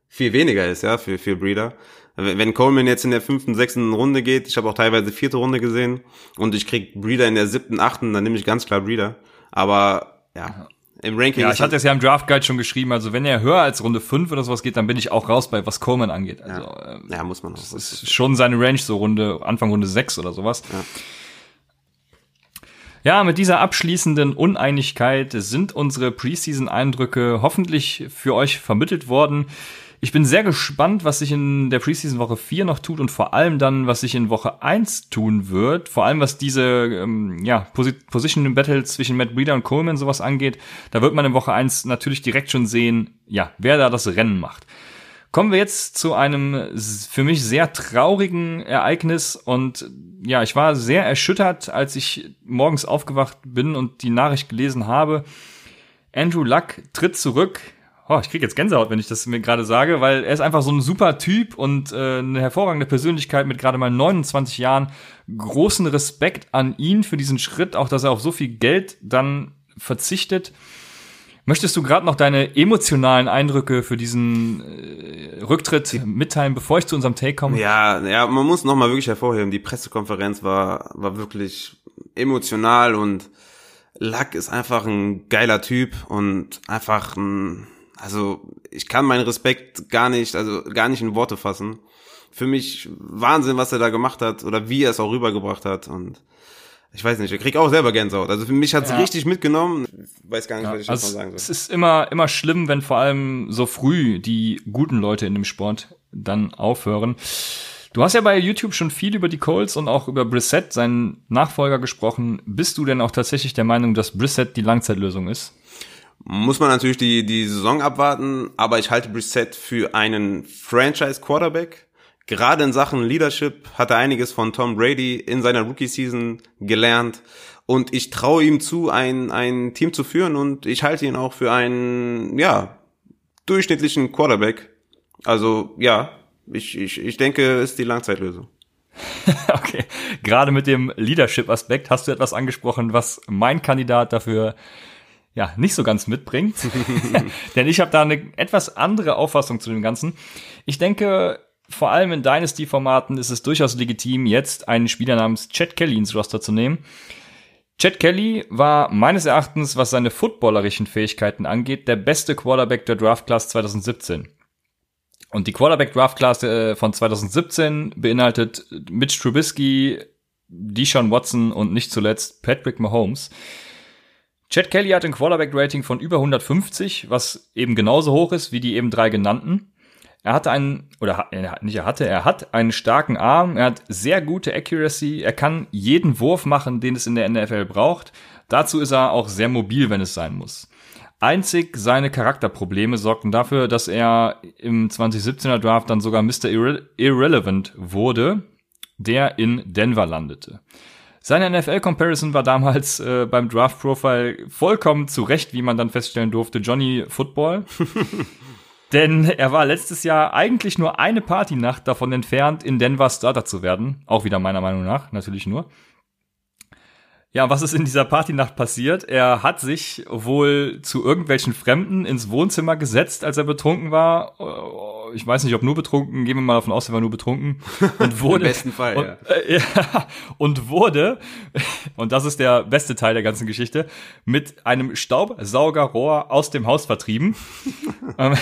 viel weniger ist, ja, für, für Breeder. Wenn Coleman jetzt in der fünften, sechsten Runde geht, ich habe auch teilweise vierte Runde gesehen und ich krieg Breeder in der siebten, achten, dann nehme ich ganz klar Breeder. Aber ja, im Ranking. Ja, ich hatte es ja im Draft Guide schon geschrieben. Also wenn er höher als Runde 5 oder sowas geht, dann bin ich auch raus bei was Coleman angeht. Also, ja. Ähm, ja, muss man auch. Das ist schon seine Range, so Runde, Anfang Runde 6 oder sowas. Ja. Ja, mit dieser abschließenden Uneinigkeit sind unsere Preseason-Eindrücke hoffentlich für euch vermittelt worden. Ich bin sehr gespannt, was sich in der Preseason Woche 4 noch tut und vor allem dann, was sich in Woche 1 tun wird. Vor allem, was diese ähm, ja, Position Battle zwischen Matt Breeder und Coleman sowas angeht. Da wird man in Woche 1 natürlich direkt schon sehen, ja, wer da das Rennen macht. Kommen wir jetzt zu einem für mich sehr traurigen Ereignis und ja, ich war sehr erschüttert, als ich morgens aufgewacht bin und die Nachricht gelesen habe. Andrew Luck tritt zurück Oh, ich kriege jetzt Gänsehaut, wenn ich das mir gerade sage, weil er ist einfach so ein super Typ und äh, eine hervorragende Persönlichkeit mit gerade mal 29 Jahren. Großen Respekt an ihn für diesen Schritt, auch dass er auf so viel Geld dann verzichtet. Möchtest du gerade noch deine emotionalen Eindrücke für diesen äh, Rücktritt mitteilen, bevor ich zu unserem Take komme? Ja, ja, man muss noch mal wirklich hervorheben, die Pressekonferenz war war wirklich emotional und Luck ist einfach ein geiler Typ und einfach ein, also ich kann meinen Respekt gar nicht, also gar nicht in Worte fassen. Für mich Wahnsinn, was er da gemacht hat oder wie er es auch rübergebracht hat und ich weiß nicht, ich krieg auch selber Gänsehaut. Also für mich hat's ja. richtig mitgenommen. Ich weiß gar nicht, ja, was ich also sagen soll. Es ist immer, immer schlimm, wenn vor allem so früh die guten Leute in dem Sport dann aufhören. Du hast ja bei YouTube schon viel über die Colts und auch über Brissett, seinen Nachfolger, gesprochen. Bist du denn auch tatsächlich der Meinung, dass Brissett die Langzeitlösung ist? Muss man natürlich die, die Saison abwarten, aber ich halte Brissett für einen Franchise-Quarterback. Gerade in Sachen Leadership hat er einiges von Tom Brady in seiner Rookie-Season gelernt. Und ich traue ihm zu, ein, ein Team zu führen und ich halte ihn auch für einen, ja, durchschnittlichen Quarterback. Also, ja, ich, ich, ich denke, ist die Langzeitlösung. *laughs* okay. Gerade mit dem Leadership-Aspekt hast du etwas angesprochen, was mein Kandidat dafür ja nicht so ganz mitbringt. *laughs* *laughs* Denn ich habe da eine etwas andere Auffassung zu dem Ganzen. Ich denke, vor allem in Dynasty-Formaten ist es durchaus legitim, jetzt einen Spieler namens Chad Kelly ins Roster zu nehmen. Chad Kelly war meines Erachtens, was seine footballerischen Fähigkeiten angeht, der beste Quarterback der Draft Class 2017. Und die Quarterback Draft Class äh, von 2017 beinhaltet Mitch Trubisky, Deshaun Watson und nicht zuletzt Patrick Mahomes. Chad Kelly hat ein Quarterback Rating von über 150, was eben genauso hoch ist wie die eben drei genannten. Er hatte einen, oder nicht er hatte, er hat einen starken Arm, er hat sehr gute Accuracy, er kann jeden Wurf machen, den es in der NFL braucht. Dazu ist er auch sehr mobil, wenn es sein muss. Einzig seine Charakterprobleme sorgten dafür, dass er im 2017er Draft dann sogar Mr. Irre Irrelevant wurde, der in Denver landete. Seine NFL-Comparison war damals äh, beim Draft-Profile vollkommen zurecht, wie man dann feststellen durfte, Johnny Football. *laughs* Denn er war letztes Jahr eigentlich nur eine Partynacht davon entfernt, in Denver Starter zu werden. Auch wieder meiner Meinung nach, natürlich nur. Ja, was ist in dieser Partynacht passiert? Er hat sich wohl zu irgendwelchen Fremden ins Wohnzimmer gesetzt, als er betrunken war. Äh, ich weiß nicht, ob nur betrunken, gehen wir mal davon aus, er war nur betrunken. *laughs* Und wurde, Im besten Fall, und, ja. Äh, *laughs* ja. Und wurde, und das ist der beste Teil der ganzen Geschichte, mit einem Staubsaugerrohr aus dem Haus vertrieben. *laughs* Ähm,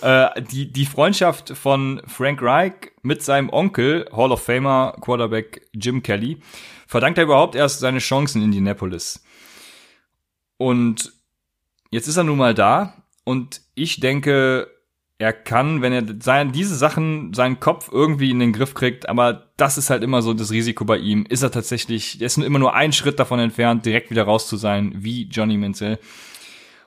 äh, die, die Freundschaft von Frank Reich mit seinem Onkel, Hall of Famer Quarterback Jim Kelly, verdankt er überhaupt erst seine Chancen in Indianapolis. Und jetzt ist er nun mal da und ich denke, er kann, wenn er sein, diese Sachen, seinen Kopf irgendwie in den Griff kriegt, aber das ist halt immer so das Risiko bei ihm. Ist er tatsächlich, er ist immer nur ein Schritt davon entfernt, direkt wieder raus zu sein, wie Johnny Menzel.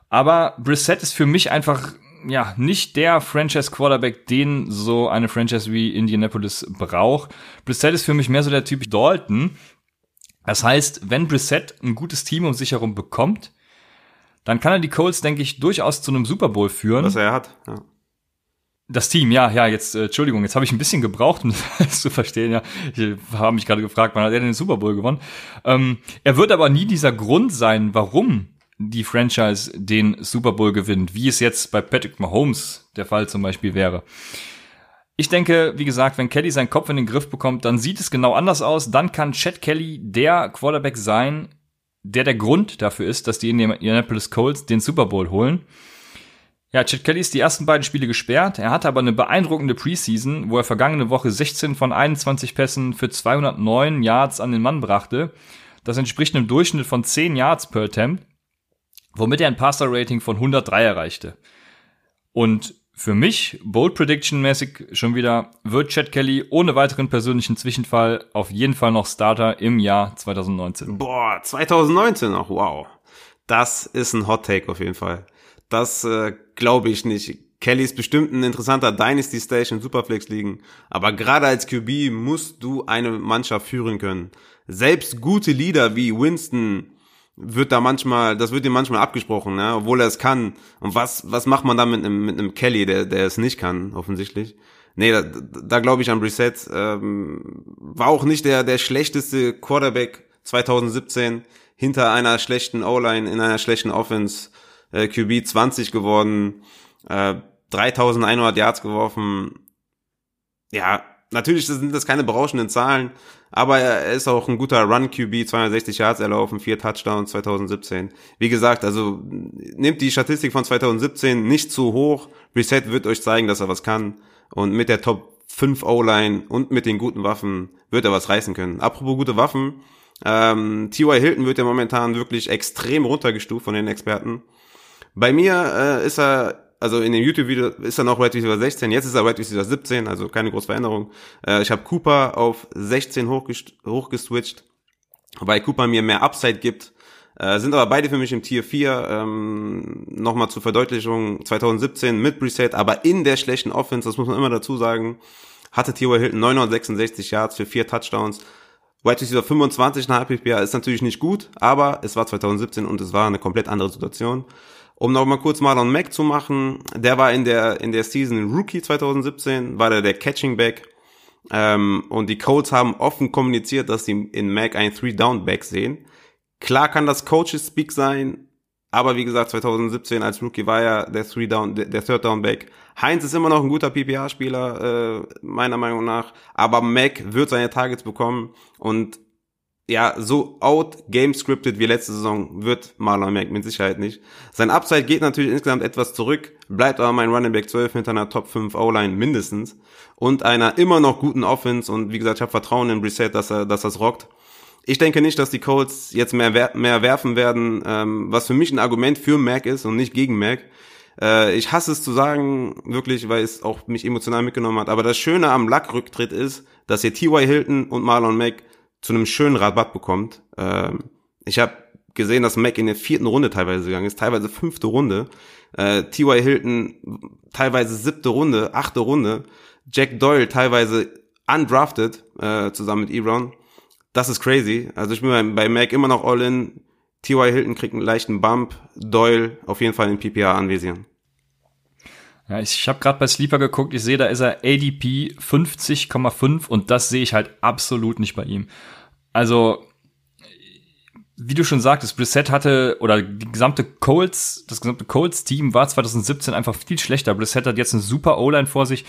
Aber Brissett ist für mich einfach, ja, nicht der Franchise Quarterback, den so eine Franchise wie Indianapolis braucht. Brissett ist für mich mehr so der Typ Dalton, das heißt, wenn Brissett ein gutes Team um sich herum bekommt, dann kann er die Colts, denke ich, durchaus zu einem Super Bowl führen. Was er hat, ja. Das Team, ja, ja, jetzt, äh, Entschuldigung, jetzt habe ich ein bisschen gebraucht, um *laughs* das zu verstehen, ja. Ich habe mich gerade gefragt, wann hat er denn den Super Bowl gewonnen? Ähm, er wird aber nie dieser Grund sein, warum die Franchise den Super Bowl gewinnt, wie es jetzt bei Patrick Mahomes der Fall zum Beispiel wäre. Ich denke, wie gesagt, wenn Kelly seinen Kopf in den Griff bekommt, dann sieht es genau anders aus. Dann kann Chad Kelly der Quarterback sein, der der Grund dafür ist, dass die Indianapolis Colts den Super Bowl holen. Ja, Chad Kelly ist die ersten beiden Spiele gesperrt. Er hatte aber eine beeindruckende Preseason, wo er vergangene Woche 16 von 21 Pässen für 209 Yards an den Mann brachte. Das entspricht einem Durchschnitt von 10 Yards per Attempt, womit er ein Passer-Rating von 103 erreichte. Und für mich, Bold Prediction mäßig schon wieder, wird Chad Kelly ohne weiteren persönlichen Zwischenfall auf jeden Fall noch Starter im Jahr 2019. Boah, 2019 noch, wow. Das ist ein Hot Take auf jeden Fall. Das äh, glaube ich nicht. Kelly ist bestimmt ein interessanter Dynasty Station Superflex liegen, aber gerade als QB musst du eine Mannschaft führen können. Selbst gute Leader wie Winston, wird da manchmal, das wird ihm manchmal abgesprochen, ne? obwohl er es kann. Und was, was macht man da mit einem, mit einem Kelly, der, der es nicht kann, offensichtlich? Nee, da, da glaube ich an Reset. Ähm, war auch nicht der, der schlechteste Quarterback 2017 hinter einer schlechten O-Line in einer schlechten Offense. Äh, QB 20 geworden, äh, 3100 Yards geworfen. Ja, natürlich sind das keine berauschenden Zahlen, aber er ist auch ein guter Run-QB, 260 Yards erlaufen, vier Touchdowns 2017. Wie gesagt, also nehmt die Statistik von 2017 nicht zu hoch. Reset wird euch zeigen, dass er was kann. Und mit der Top 5 O-Line und mit den guten Waffen wird er was reißen können. Apropos gute Waffen, ähm, T.Y. Hilton wird ja momentan wirklich extrem runtergestuft von den Experten. Bei mir äh, ist er also in dem YouTube-Video ist er noch Red Receiver 16, jetzt ist er Red Receiver 17, also keine große Veränderung. Äh, ich habe Cooper auf 16 hochgeswitcht, weil Cooper mir mehr Upside gibt. Äh, sind aber beide für mich im Tier 4. Ähm, Nochmal zur Verdeutlichung, 2017 mit Preset, aber in der schlechten Offense, das muss man immer dazu sagen, hatte T.Y. Hilton 966 Yards für vier Touchdowns. White Receiver 25,5 PPA ist natürlich nicht gut, aber es war 2017 und es war eine komplett andere Situation. Um noch mal kurz Marlon Mack zu machen, der war in der, in der Season Rookie 2017, war der der Catching Back. Ähm, und die Colts haben offen kommuniziert, dass sie in Mack ein Three-Down-Back sehen. Klar kann das Coaches-Speak sein, aber wie gesagt, 2017 als Rookie war er der Three-Down, der Third-Down-Back. Heinz ist immer noch ein guter PPA-Spieler, äh, meiner Meinung nach, aber Mack wird seine Targets bekommen und ja, so out game scripted wie letzte Saison wird Marlon Mack mit Sicherheit nicht. Sein Upside geht natürlich insgesamt etwas zurück, bleibt aber mein Running Back 12 hinter einer Top 5 O-Line mindestens und einer immer noch guten Offense und wie gesagt, ich habe Vertrauen in Brissett, dass er dass das rockt. Ich denke nicht, dass die Colts jetzt mehr, mehr werfen werden, ähm, was für mich ein Argument für Mac ist und nicht gegen Mac. Äh, ich hasse es zu sagen, wirklich, weil es auch mich emotional mitgenommen hat. Aber das Schöne am Luck-Rücktritt ist, dass ihr T.Y. Hilton und Marlon Mack zu einem schönen Rabatt bekommt. Ähm, ich habe gesehen, dass Mac in der vierten Runde teilweise gegangen ist, teilweise fünfte Runde. Äh, T.Y. Hilton teilweise siebte Runde, achte Runde. Jack Doyle teilweise undrafted, äh, zusammen mit Ebron. Das ist crazy. Also ich bin bei, bei Mac immer noch all in. T.Y. Hilton kriegt einen leichten Bump. Doyle auf jeden Fall in PPA anvisieren. Ja, ich, ich habe gerade bei Sleeper geguckt, ich sehe, da ist er ADP 50,5 und das sehe ich halt absolut nicht bei ihm. Also, wie du schon sagtest, Brissett hatte, oder die gesamte Colts, das gesamte Colts-Team war 2017 einfach viel schlechter. Brissett hat jetzt eine super O-Line vor sich.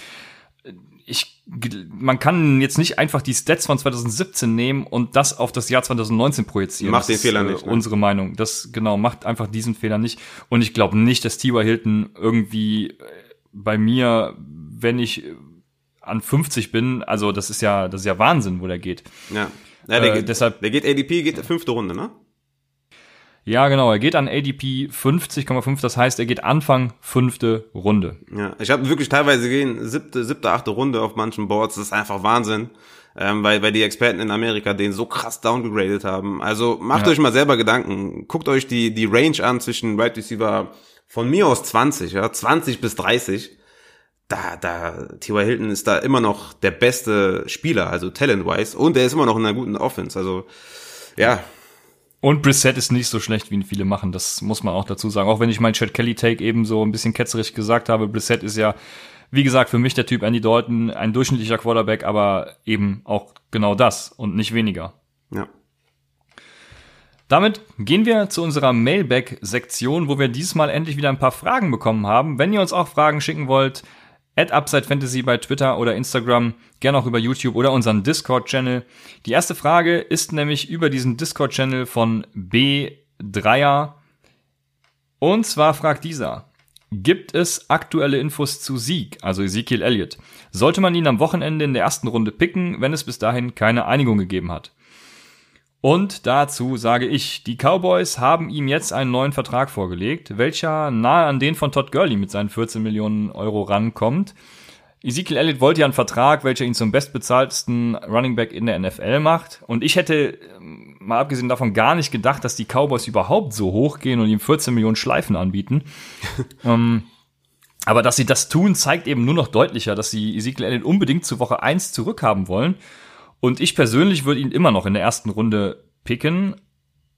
Ich, man kann jetzt nicht einfach die Stats von 2017 nehmen und das auf das Jahr 2019 projizieren. Macht den Fehler nicht. Ne? Unsere Meinung. Das, genau, macht einfach diesen Fehler nicht. Und ich glaube nicht, dass T.Y. Hilton irgendwie bei mir, wenn ich an 50 bin, also das ist ja, das ist ja Wahnsinn, wo der geht. Ja. ja der, äh, geht, deshalb, der geht ADP, geht fünfte Runde, ne? Ja, genau. Er geht an ADP 50,5. Das heißt, er geht Anfang fünfte Runde. Ja, ich habe wirklich teilweise gehen siebte, siebte, achte Runde auf manchen Boards. Das ist einfach Wahnsinn, ähm, weil weil die Experten in Amerika den so krass downgegradet haben. Also macht ja. euch mal selber Gedanken. Guckt euch die die Range an zwischen Wide right Receiver von mir aus 20, ja, 20 bis 30, da, da, T.Y. Hilton ist da immer noch der beste Spieler, also talent-wise, und er ist immer noch in einer guten Offense, also, ja. Und Brissett ist nicht so schlecht, wie ihn viele machen, das muss man auch dazu sagen. Auch wenn ich mein Chad Kelly-Take eben so ein bisschen ketzerig gesagt habe, Brissett ist ja, wie gesagt, für mich der Typ Andy Dalton, ein durchschnittlicher Quarterback, aber eben auch genau das und nicht weniger. Damit gehen wir zu unserer Mailback-Sektion, wo wir diesmal endlich wieder ein paar Fragen bekommen haben. Wenn ihr uns auch Fragen schicken wollt, at Upside Fantasy bei Twitter oder Instagram, gerne auch über YouTube oder unseren Discord-Channel. Die erste Frage ist nämlich über diesen Discord-Channel von B3er. Und zwar fragt dieser, gibt es aktuelle Infos zu Sieg, also Ezekiel Elliott? Sollte man ihn am Wochenende in der ersten Runde picken, wenn es bis dahin keine Einigung gegeben hat? Und dazu sage ich, die Cowboys haben ihm jetzt einen neuen Vertrag vorgelegt, welcher nahe an den von Todd Gurley mit seinen 14 Millionen Euro rankommt. Ezekiel Elliott wollte ja einen Vertrag, welcher ihn zum bestbezahltesten Running Back in der NFL macht. Und ich hätte, ähm, mal abgesehen davon, gar nicht gedacht, dass die Cowboys überhaupt so hoch gehen und ihm 14 Millionen Schleifen anbieten. *laughs* ähm, aber dass sie das tun, zeigt eben nur noch deutlicher, dass sie Ezekiel Elliott unbedingt zu Woche 1 zurückhaben wollen. Und ich persönlich würde ihn immer noch in der ersten Runde picken.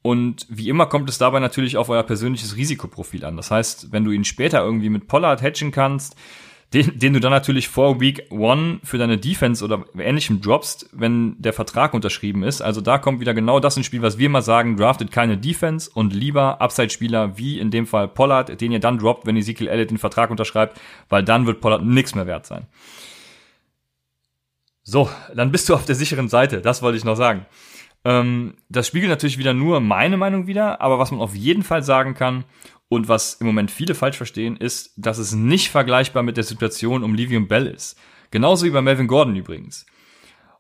Und wie immer kommt es dabei natürlich auf euer persönliches Risikoprofil an. Das heißt, wenn du ihn später irgendwie mit Pollard hatchen kannst, den, den du dann natürlich vor Week One für deine Defense oder ähnlichem droppst, wenn der Vertrag unterschrieben ist. Also da kommt wieder genau das ins Spiel, was wir immer sagen, draftet keine Defense und lieber Upside-Spieler wie in dem Fall Pollard, den ihr dann droppt, wenn Ezekiel Elliott den Vertrag unterschreibt, weil dann wird Pollard nichts mehr wert sein. So, dann bist du auf der sicheren Seite, das wollte ich noch sagen. Ähm, das spiegelt natürlich wieder nur meine Meinung wieder, aber was man auf jeden Fall sagen kann und was im Moment viele falsch verstehen, ist, dass es nicht vergleichbar mit der Situation um Livium Bell ist. Genauso wie bei Melvin Gordon übrigens.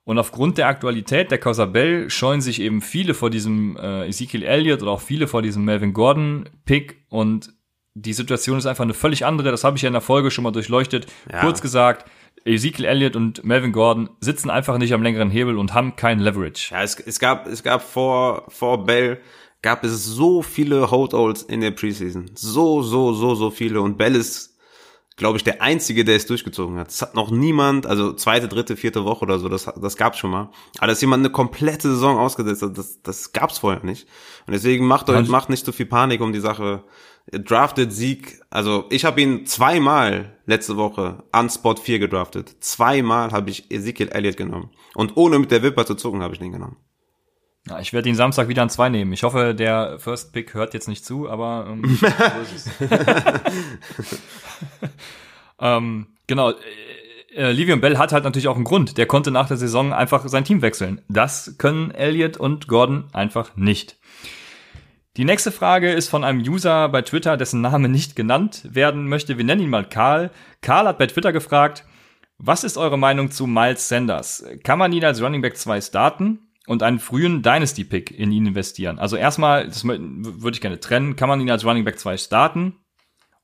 Und aufgrund der Aktualität der Causa Bell scheuen sich eben viele vor diesem äh, Ezekiel Elliott oder auch viele vor diesem Melvin Gordon Pick und die Situation ist einfach eine völlig andere. Das habe ich ja in der Folge schon mal durchleuchtet. Ja. Kurz gesagt, Ezekiel Elliott und Melvin Gordon sitzen einfach nicht am längeren Hebel und haben kein Leverage. Ja, es, es gab, es gab vor, vor Bell gab es so viele Holdouts in der Preseason. So, so, so, so viele. Und Bell ist, glaube ich, der Einzige, der es durchgezogen hat. Es hat noch niemand, also zweite, dritte, vierte Woche oder so, das, das gab's schon mal. Aber dass jemand eine komplette Saison ausgesetzt hat, das, das gab's vorher nicht. Und deswegen macht euch, macht nicht so viel Panik um die Sache drafted Sieg, also ich habe ihn zweimal letzte Woche an Spot 4 gedraftet. Zweimal habe ich Ezekiel Elliott genommen. Und ohne mit der Wipper zu zucken, habe ich den genommen. Ja, ich werde ihn Samstag wieder an zwei nehmen. Ich hoffe, der First Pick hört jetzt nicht zu, aber ähm, *laughs* so ist es. *laughs* ähm, genau. Äh, äh, Livium Bell hat halt natürlich auch einen Grund. Der konnte nach der Saison einfach sein Team wechseln. Das können Elliott und Gordon einfach nicht. Die nächste Frage ist von einem User bei Twitter, dessen Name nicht genannt werden möchte. Wir nennen ihn mal Karl. Karl hat bei Twitter gefragt, was ist eure Meinung zu Miles Sanders? Kann man ihn als Running Back 2 starten und einen frühen Dynasty Pick in ihn investieren? Also erstmal, das würde ich gerne trennen, kann man ihn als Running Back 2 starten?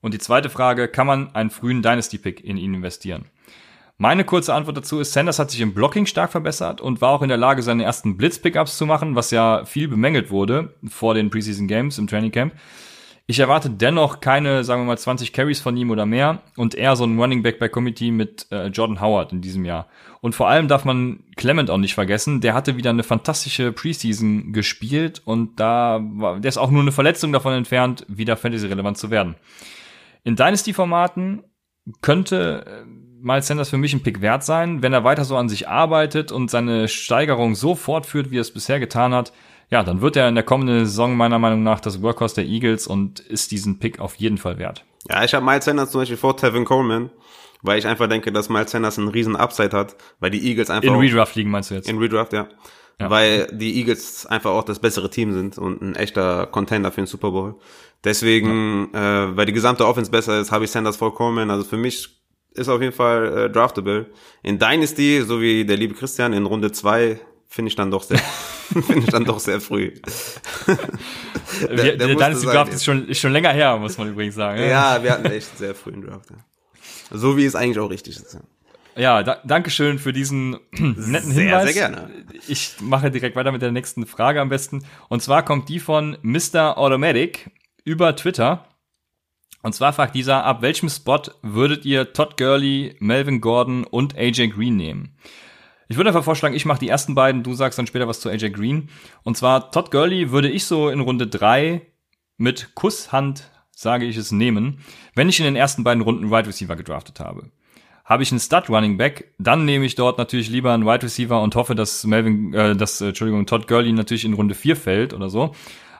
Und die zweite Frage, kann man einen frühen Dynasty Pick in ihn investieren? Meine kurze Antwort dazu ist, Sanders hat sich im Blocking stark verbessert und war auch in der Lage, seine ersten Blitz-Pickups zu machen, was ja viel bemängelt wurde vor den Preseason Games im Training Camp. Ich erwarte dennoch keine, sagen wir mal, 20 Carries von ihm oder mehr und eher so ein Running Back bei Committee mit äh, Jordan Howard in diesem Jahr. Und vor allem darf man Clement auch nicht vergessen, der hatte wieder eine fantastische Preseason gespielt und da war, der ist auch nur eine Verletzung davon entfernt, wieder Fantasy-relevant zu werden. In Dynasty-Formaten könnte äh, Miles Sanders für mich ein Pick wert sein, wenn er weiter so an sich arbeitet und seine Steigerung so fortführt, wie er es bisher getan hat. Ja, dann wird er in der kommenden Saison meiner Meinung nach das Workhorse der Eagles und ist diesen Pick auf jeden Fall wert. Ja, ich habe Miles Sanders zum Beispiel vor Tevin Coleman, weil ich einfach denke, dass Miles Sanders einen riesen Upside hat, weil die Eagles einfach... In Redraft liegen meinst du jetzt? In Redraft, ja. ja. Weil die Eagles einfach auch das bessere Team sind und ein echter Contender für den Super Bowl. Deswegen, ja. äh, weil die gesamte Offense besser ist, habe ich Sanders vor Coleman. Also für mich ist auf jeden Fall äh, draftable. In Dynasty, so wie der liebe Christian, in Runde zwei finde ich dann doch sehr, *laughs* finde ich dann doch sehr früh. *laughs* der, der, der Dynasty Draft ist schon, ist schon länger her, muss man übrigens sagen. Ja, wir hatten echt sehr frühen Draft. Ja. So wie es eigentlich auch richtig ist. Ja, da, danke schön für diesen *clears throat* netten sehr, Hinweis. Sehr gerne. Ich mache direkt weiter mit der nächsten Frage am besten. Und zwar kommt die von Mr. Automatic über Twitter. Und zwar fragt dieser, ab welchem Spot würdet ihr Todd Gurley, Melvin Gordon und AJ Green nehmen? Ich würde einfach vorschlagen, ich mache die ersten beiden, du sagst dann später was zu AJ Green. Und zwar Todd Gurley würde ich so in Runde drei mit Kusshand, sage ich es, nehmen, wenn ich in den ersten beiden Runden Wide Receiver gedraftet habe. Habe ich einen Stud Running Back, dann nehme ich dort natürlich lieber einen Wide Receiver und hoffe, dass Melvin, äh, dass, äh, Entschuldigung, Todd Gurley natürlich in Runde vier fällt oder so.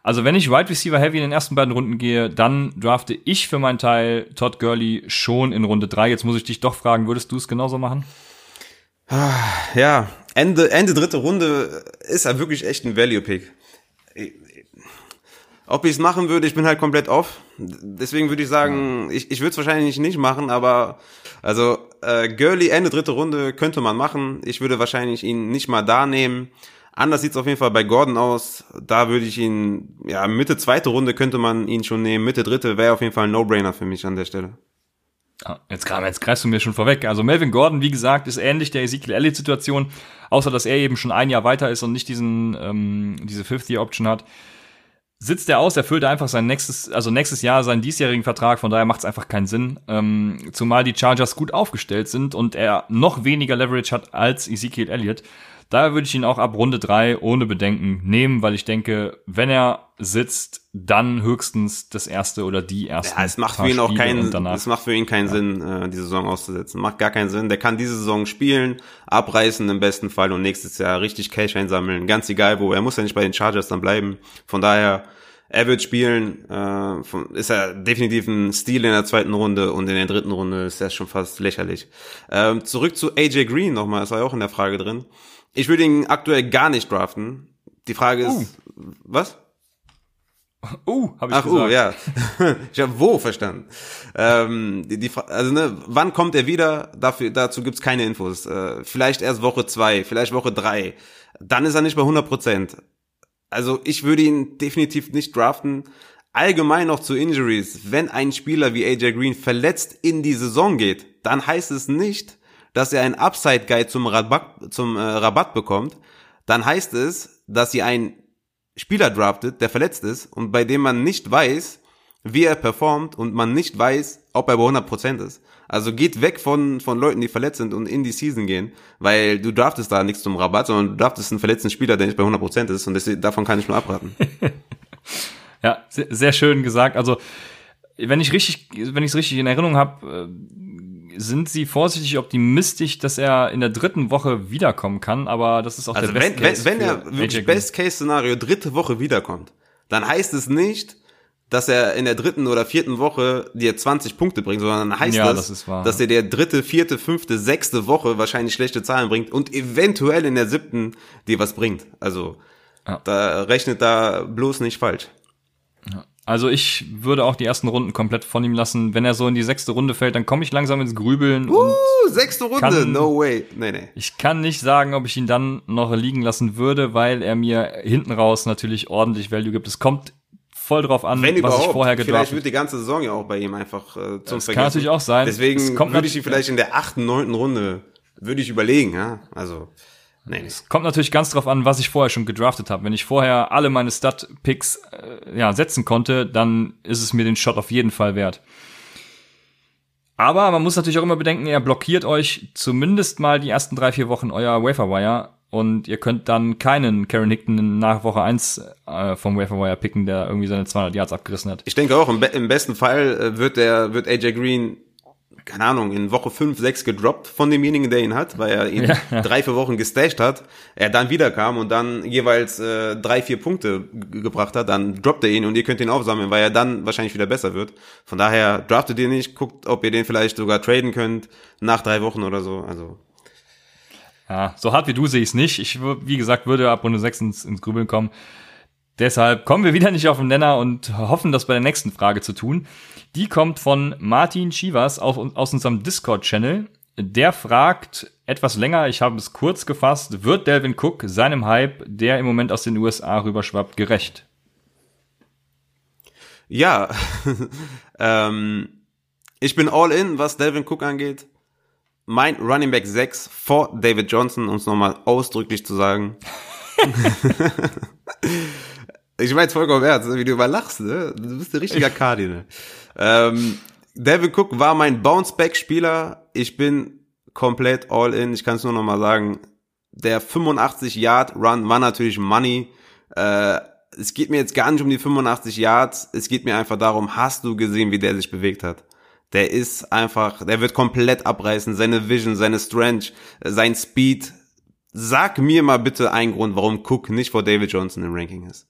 Also wenn ich Wide Receiver Heavy in den ersten beiden Runden gehe, dann drafte ich für meinen Teil Todd Gurley schon in Runde drei. Jetzt muss ich dich doch fragen, würdest du es genauso machen? Ja, Ende, Ende dritte Runde ist ja wirklich echt ein Value-Pick. Ob ich es machen würde, ich bin halt komplett off. Deswegen würde ich sagen, ich, ich würde es wahrscheinlich nicht machen, aber also äh, Gurley Ende dritte Runde könnte man machen. Ich würde wahrscheinlich ihn nicht mal da nehmen. Anders sieht's auf jeden Fall bei Gordon aus. Da würde ich ihn, ja, Mitte zweite Runde könnte man ihn schon nehmen. Mitte dritte wäre auf jeden Fall ein No-Brainer für mich an der Stelle. Ja, jetzt, jetzt greifst du mir schon vorweg. Also Melvin Gordon, wie gesagt, ist ähnlich der Ezekiel Elliott-Situation, außer dass er eben schon ein Jahr weiter ist und nicht diesen ähm, diese Fifth-Year-Option hat. Sitzt er aus, erfüllt er einfach sein nächstes, also nächstes Jahr seinen diesjährigen Vertrag, von daher macht es einfach keinen Sinn. Ähm, zumal die Chargers gut aufgestellt sind und er noch weniger Leverage hat als Ezekiel Elliott. Daher würde ich ihn auch ab Runde drei ohne Bedenken nehmen, weil ich denke, wenn er sitzt, dann höchstens das erste oder die erste. Ja, es macht für ihn auch keinen, es macht für ihn keinen ja. Sinn, äh, die Saison auszusetzen. Macht gar keinen Sinn. Der kann diese Saison spielen, abreißen im besten Fall und nächstes Jahr richtig Cash einsammeln. Ganz egal wo. Er muss ja nicht bei den Chargers dann bleiben. Von daher, Er wird spielen, äh, ist er definitiv ein Stil in der zweiten Runde und in der dritten Runde ist er schon fast lächerlich. Ähm, zurück zu AJ Green nochmal, das war ja auch in der Frage drin. Ich würde ihn aktuell gar nicht draften. Die Frage ist, uh. was? *laughs* Uh, hab ich Ach, gesagt. uh, ja. *laughs* ich habe wo verstanden. Ähm, die, die, also ne, wann kommt er wieder? Dafür, dazu gibt's keine Infos. Äh, vielleicht erst Woche zwei, vielleicht Woche drei. Dann ist er nicht bei 100 Prozent. Also ich würde ihn definitiv nicht draften. Allgemein noch zu Injuries. Wenn ein Spieler wie AJ Green verletzt in die Saison geht, dann heißt es nicht, dass er einen Upside Guide zum Rabatt, zum äh, Rabatt bekommt. Dann heißt es, dass sie einen Spieler draftet, der verletzt ist und bei dem man nicht weiß, wie er performt und man nicht weiß, ob er bei 100% ist. Also geht weg von, von Leuten, die verletzt sind und in die Season gehen, weil du draftest da nichts zum Rabatt, sondern du draftest einen verletzten Spieler, der nicht bei 100% ist und das, davon kann ich nur abraten. *laughs* ja, sehr, schön gesagt. Also, wenn ich richtig, wenn ich es richtig in Erinnerung habe, sind sie vorsichtig optimistisch, dass er in der dritten Woche wiederkommen kann, aber das ist auch also der Best Case wenn, wenn er wirklich Best-Case-Szenario dritte Woche wiederkommt, dann heißt es nicht, dass er in der dritten oder vierten Woche dir 20 Punkte bringt, sondern dann heißt ja, das, das wahr, dass er der dritte, vierte, fünfte, sechste Woche wahrscheinlich schlechte Zahlen bringt und eventuell in der siebten dir was bringt. Also ja. da rechnet da bloß nicht falsch. Also ich würde auch die ersten Runden komplett von ihm lassen. Wenn er so in die sechste Runde fällt, dann komme ich langsam ins Grübeln. Uh, sechste Runde, kann, no way. Nee, nee. Ich kann nicht sagen, ob ich ihn dann noch liegen lassen würde, weil er mir hinten raus natürlich ordentlich Value gibt. Es kommt voll drauf an, Wenn was ich vorher gedacht Vielleicht wird die ganze Saison ja auch bei ihm einfach äh, zum Das kann natürlich auch sein. Deswegen würde ich ihn vielleicht in der achten, neunten Runde würde ich überlegen, ja. Also Nee. Es kommt natürlich ganz drauf an, was ich vorher schon gedraftet habe. Wenn ich vorher alle meine Stat-Picks äh, ja, setzen konnte, dann ist es mir den Shot auf jeden Fall wert. Aber man muss natürlich auch immer bedenken, er blockiert euch zumindest mal die ersten drei, vier Wochen euer Waferwire und ihr könnt dann keinen Karen Hickton nach Woche 1 äh, vom Waferwire picken, der irgendwie seine 200 Yards abgerissen hat. Ich denke auch, im, be im besten Fall äh, wird der, wird AJ Green keine Ahnung, in Woche 5, 6 gedroppt von demjenigen, der ihn hat, weil er ihn ja, drei, vier Wochen gestasht hat, er dann wiederkam und dann jeweils äh, drei, vier Punkte gebracht hat, dann droppt er ihn und ihr könnt ihn aufsammeln, weil er dann wahrscheinlich wieder besser wird. Von daher draftet ihr nicht, guckt, ob ihr den vielleicht sogar traden könnt nach drei Wochen oder so. Also ja, so hart wie du sehe ich es nicht. Ich, wie gesagt, würde ab Runde 6 ins, ins Grübeln kommen. Deshalb kommen wir wieder nicht auf den Nenner und hoffen, das bei der nächsten Frage zu tun. Die kommt von Martin Chivas aus, aus unserem Discord-Channel. Der fragt etwas länger, ich habe es kurz gefasst, wird Delvin Cook seinem Hype, der im Moment aus den USA rüberschwappt, gerecht? Ja, *laughs* ähm, ich bin all in, was Delvin Cook angeht. Mein Running Back 6 vor David Johnson, um es nochmal ausdrücklich zu sagen. *laughs* *laughs* Ich meine vollkommen ernst, wie du überlachst, ne? Du bist ein richtiger Cardinal. ähm, Devin Cook war mein Bounce-Back-Spieler. Ich bin komplett all in. Ich kann es nur noch mal sagen. Der 85-Yard-Run war natürlich Money. Äh, es geht mir jetzt gar nicht um die 85 Yards. Es geht mir einfach darum, hast du gesehen, wie der sich bewegt hat? Der ist einfach, der wird komplett abreißen. Seine Vision, seine Strength, sein Speed. Sag mir mal bitte einen Grund, warum Cook nicht vor David Johnson im Ranking ist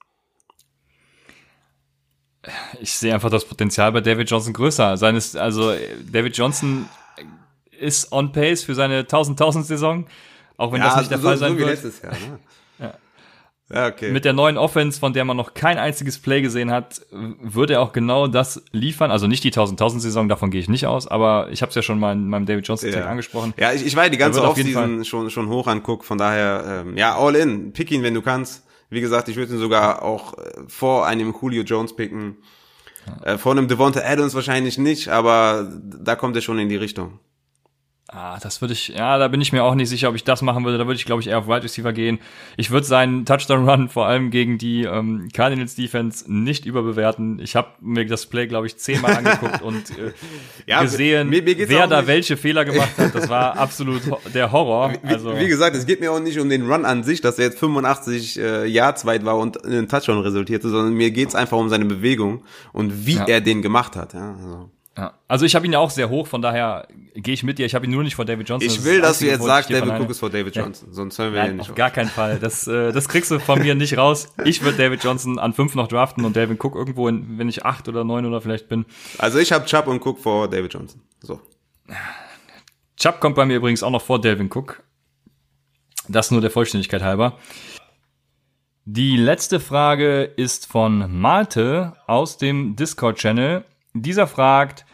ich sehe einfach das Potenzial bei David Johnson größer. Seines, also David Johnson ist on pace für seine 1000-1000-Saison, auch wenn ja, das nicht der so, Fall sein so wie wird. Letztes Jahr, ne? *laughs* ja. Ja, okay. Mit der neuen Offense, von der man noch kein einziges Play gesehen hat, wird er auch genau das liefern. Also nicht die 1000-1000-Saison, davon gehe ich nicht aus, aber ich habe es ja schon mal in meinem David Johnson Tag ja. angesprochen. Ja, ich, ich war ja die ganze Offseason schon, schon hoch anguck, von daher, ähm, ja, all in, pick ihn, wenn du kannst. Wie gesagt, ich würde ihn sogar auch äh, vor einem Julio Jones picken. Äh, vor einem Devonta Adams wahrscheinlich nicht, aber da kommt er schon in die Richtung. Ah, das würde ich, ja, da bin ich mir auch nicht sicher, ob ich das machen würde. Da würde ich, glaube ich, eher auf Wide Receiver gehen. Ich würde seinen Touchdown-Run vor allem gegen die ähm, Cardinals Defense nicht überbewerten. Ich habe mir das Play, glaube ich, zehnmal *laughs* angeguckt und äh, ja, gesehen, mir, mir wer da nicht. welche Fehler gemacht hat. Das war *laughs* absolut der Horror. Wie, also, wie gesagt, es geht mir auch nicht um den Run an sich, dass er jetzt 85 äh, Yards weit war und in einen Touchdown resultierte, sondern mir geht's einfach um seine Bewegung und wie ja. er den gemacht hat. Ja, also. Ja. Also ich habe ihn ja auch sehr hoch, von daher gehe ich mit dir. Ich habe ihn nur nicht vor David Johnson. Ich will, das dass du jetzt sagst, David Cook ist vor David Johnson, ja. sonst hören wir Nein, ihn nicht auf. gar keinen Fall. Das, äh, das kriegst du von mir nicht raus. Ich würde David Johnson an fünf noch draften und David Cook irgendwo, in, wenn ich acht oder neun oder vielleicht bin. Also ich habe Chubb und Cook vor David Johnson. So. Chubb kommt bei mir übrigens auch noch vor David Cook. Das nur der Vollständigkeit halber. Die letzte Frage ist von Malte aus dem Discord-Channel. Dieser fragt,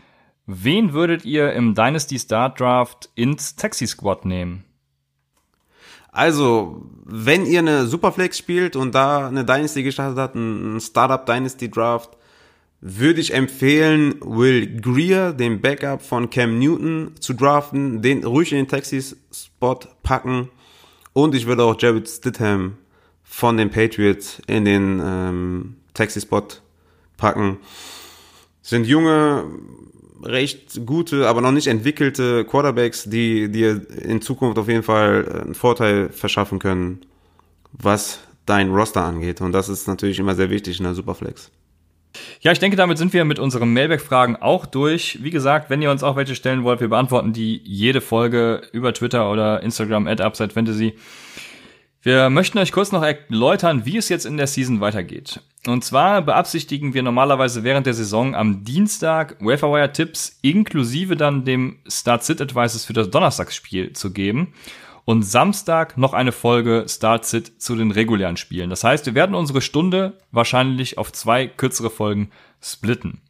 wen würdet ihr im Dynasty Start Draft ins Taxi Squad nehmen? Also, wenn ihr eine Superflex spielt und da eine Dynasty gestartet habt, ein Startup Dynasty Draft, würde ich empfehlen, Will Greer, den Backup von Cam Newton, zu draften, den ruhig in den Taxi-Spot packen. Und ich würde auch Jared Stidham von den Patriots in den ähm, Taxi-Spot packen sind junge, recht gute, aber noch nicht entwickelte Quarterbacks, die dir in Zukunft auf jeden Fall äh, einen Vorteil verschaffen können, was dein Roster angeht. Und das ist natürlich immer sehr wichtig in der Superflex. Ja, ich denke, damit sind wir mit unseren Mailback-Fragen auch durch. Wie gesagt, wenn ihr uns auch welche stellen wollt, wir beantworten die jede Folge über Twitter oder Instagram at Upside Fantasy. Wir möchten euch kurz noch erläutern, wie es jetzt in der Season weitergeht. Und zwar beabsichtigen wir normalerweise während der Saison am Dienstag Waferwire Tipps inklusive dann dem Start Sit Advices für das Donnerstagsspiel zu geben und Samstag noch eine Folge Start Sit zu den regulären Spielen. Das heißt, wir werden unsere Stunde wahrscheinlich auf zwei kürzere Folgen splitten.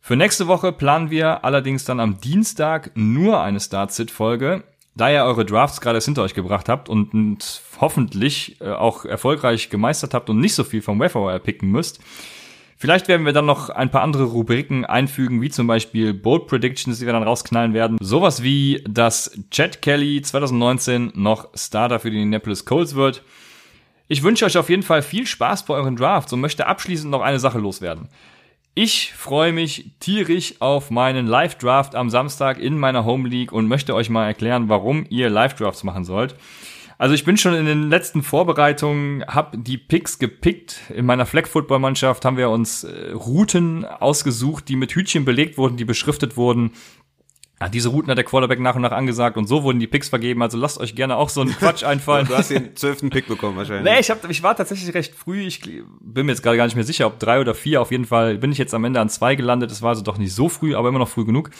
Für nächste Woche planen wir allerdings dann am Dienstag nur eine Start Sit Folge, da ihr eure Drafts gerade hinter euch gebracht habt und, hoffentlich äh, auch erfolgreich gemeistert habt und nicht so viel vom Waferwire picken müsst, Vielleicht werden wir dann noch ein paar andere Rubriken einfügen, wie zum Beispiel Bold Predictions, die wir dann rausknallen werden. Sowas wie, dass Chad Kelly 2019 noch Starter für die Indianapolis Colts wird. Ich wünsche euch auf jeden Fall viel Spaß bei euren Drafts und möchte abschließend noch eine Sache loswerden. Ich freue mich tierisch auf meinen Live-Draft am Samstag in meiner Home League und möchte euch mal erklären, warum ihr Live-Drafts machen sollt. Also ich bin schon in den letzten Vorbereitungen, habe die Picks gepickt. In meiner Flag-Football-Mannschaft haben wir uns äh, Routen ausgesucht, die mit Hütchen belegt wurden, die beschriftet wurden. Ja, diese Routen hat der Quarterback nach und nach angesagt und so wurden die Picks vergeben. Also lasst euch gerne auch so einen Quatsch *laughs* einfallen. du hast den zwölften Pick bekommen wahrscheinlich. Nee, ich, hab, ich war tatsächlich recht früh. Ich bin mir jetzt gerade gar nicht mehr sicher, ob drei oder vier. Auf jeden Fall bin ich jetzt am Ende an zwei gelandet. Das war also doch nicht so früh, aber immer noch früh genug.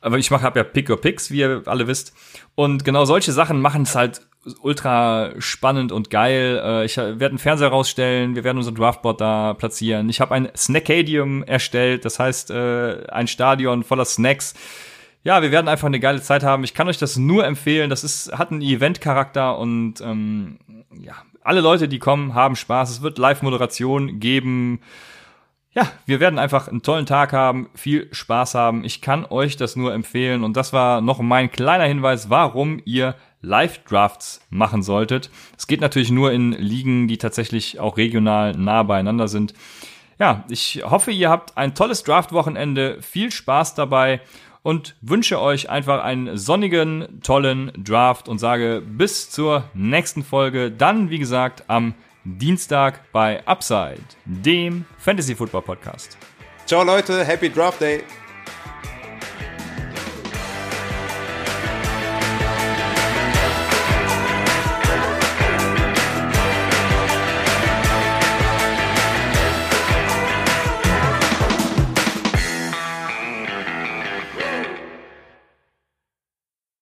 Aber ich mache hab ja Pick or Picks, wie ihr alle wisst. Und genau solche Sachen machen es halt ultra spannend und geil. Äh, ich werde einen Fernseher rausstellen, wir werden unser Draftboard da platzieren. Ich habe ein Snackadium erstellt, das heißt äh, ein Stadion voller Snacks ja, wir werden einfach eine geile Zeit haben. Ich kann euch das nur empfehlen. Das ist, hat einen Event-Charakter und ähm, ja, alle Leute, die kommen, haben Spaß. Es wird Live-Moderation geben. Ja, wir werden einfach einen tollen Tag haben, viel Spaß haben. Ich kann euch das nur empfehlen. Und das war noch mein kleiner Hinweis, warum ihr Live-Drafts machen solltet. Es geht natürlich nur in Ligen, die tatsächlich auch regional nah beieinander sind. Ja, ich hoffe, ihr habt ein tolles Draft-Wochenende. Viel Spaß dabei und wünsche euch einfach einen sonnigen, tollen Draft und sage bis zur nächsten Folge. Dann, wie gesagt, am Dienstag bei Upside, dem Fantasy Football Podcast. Ciao Leute, Happy Draft Day.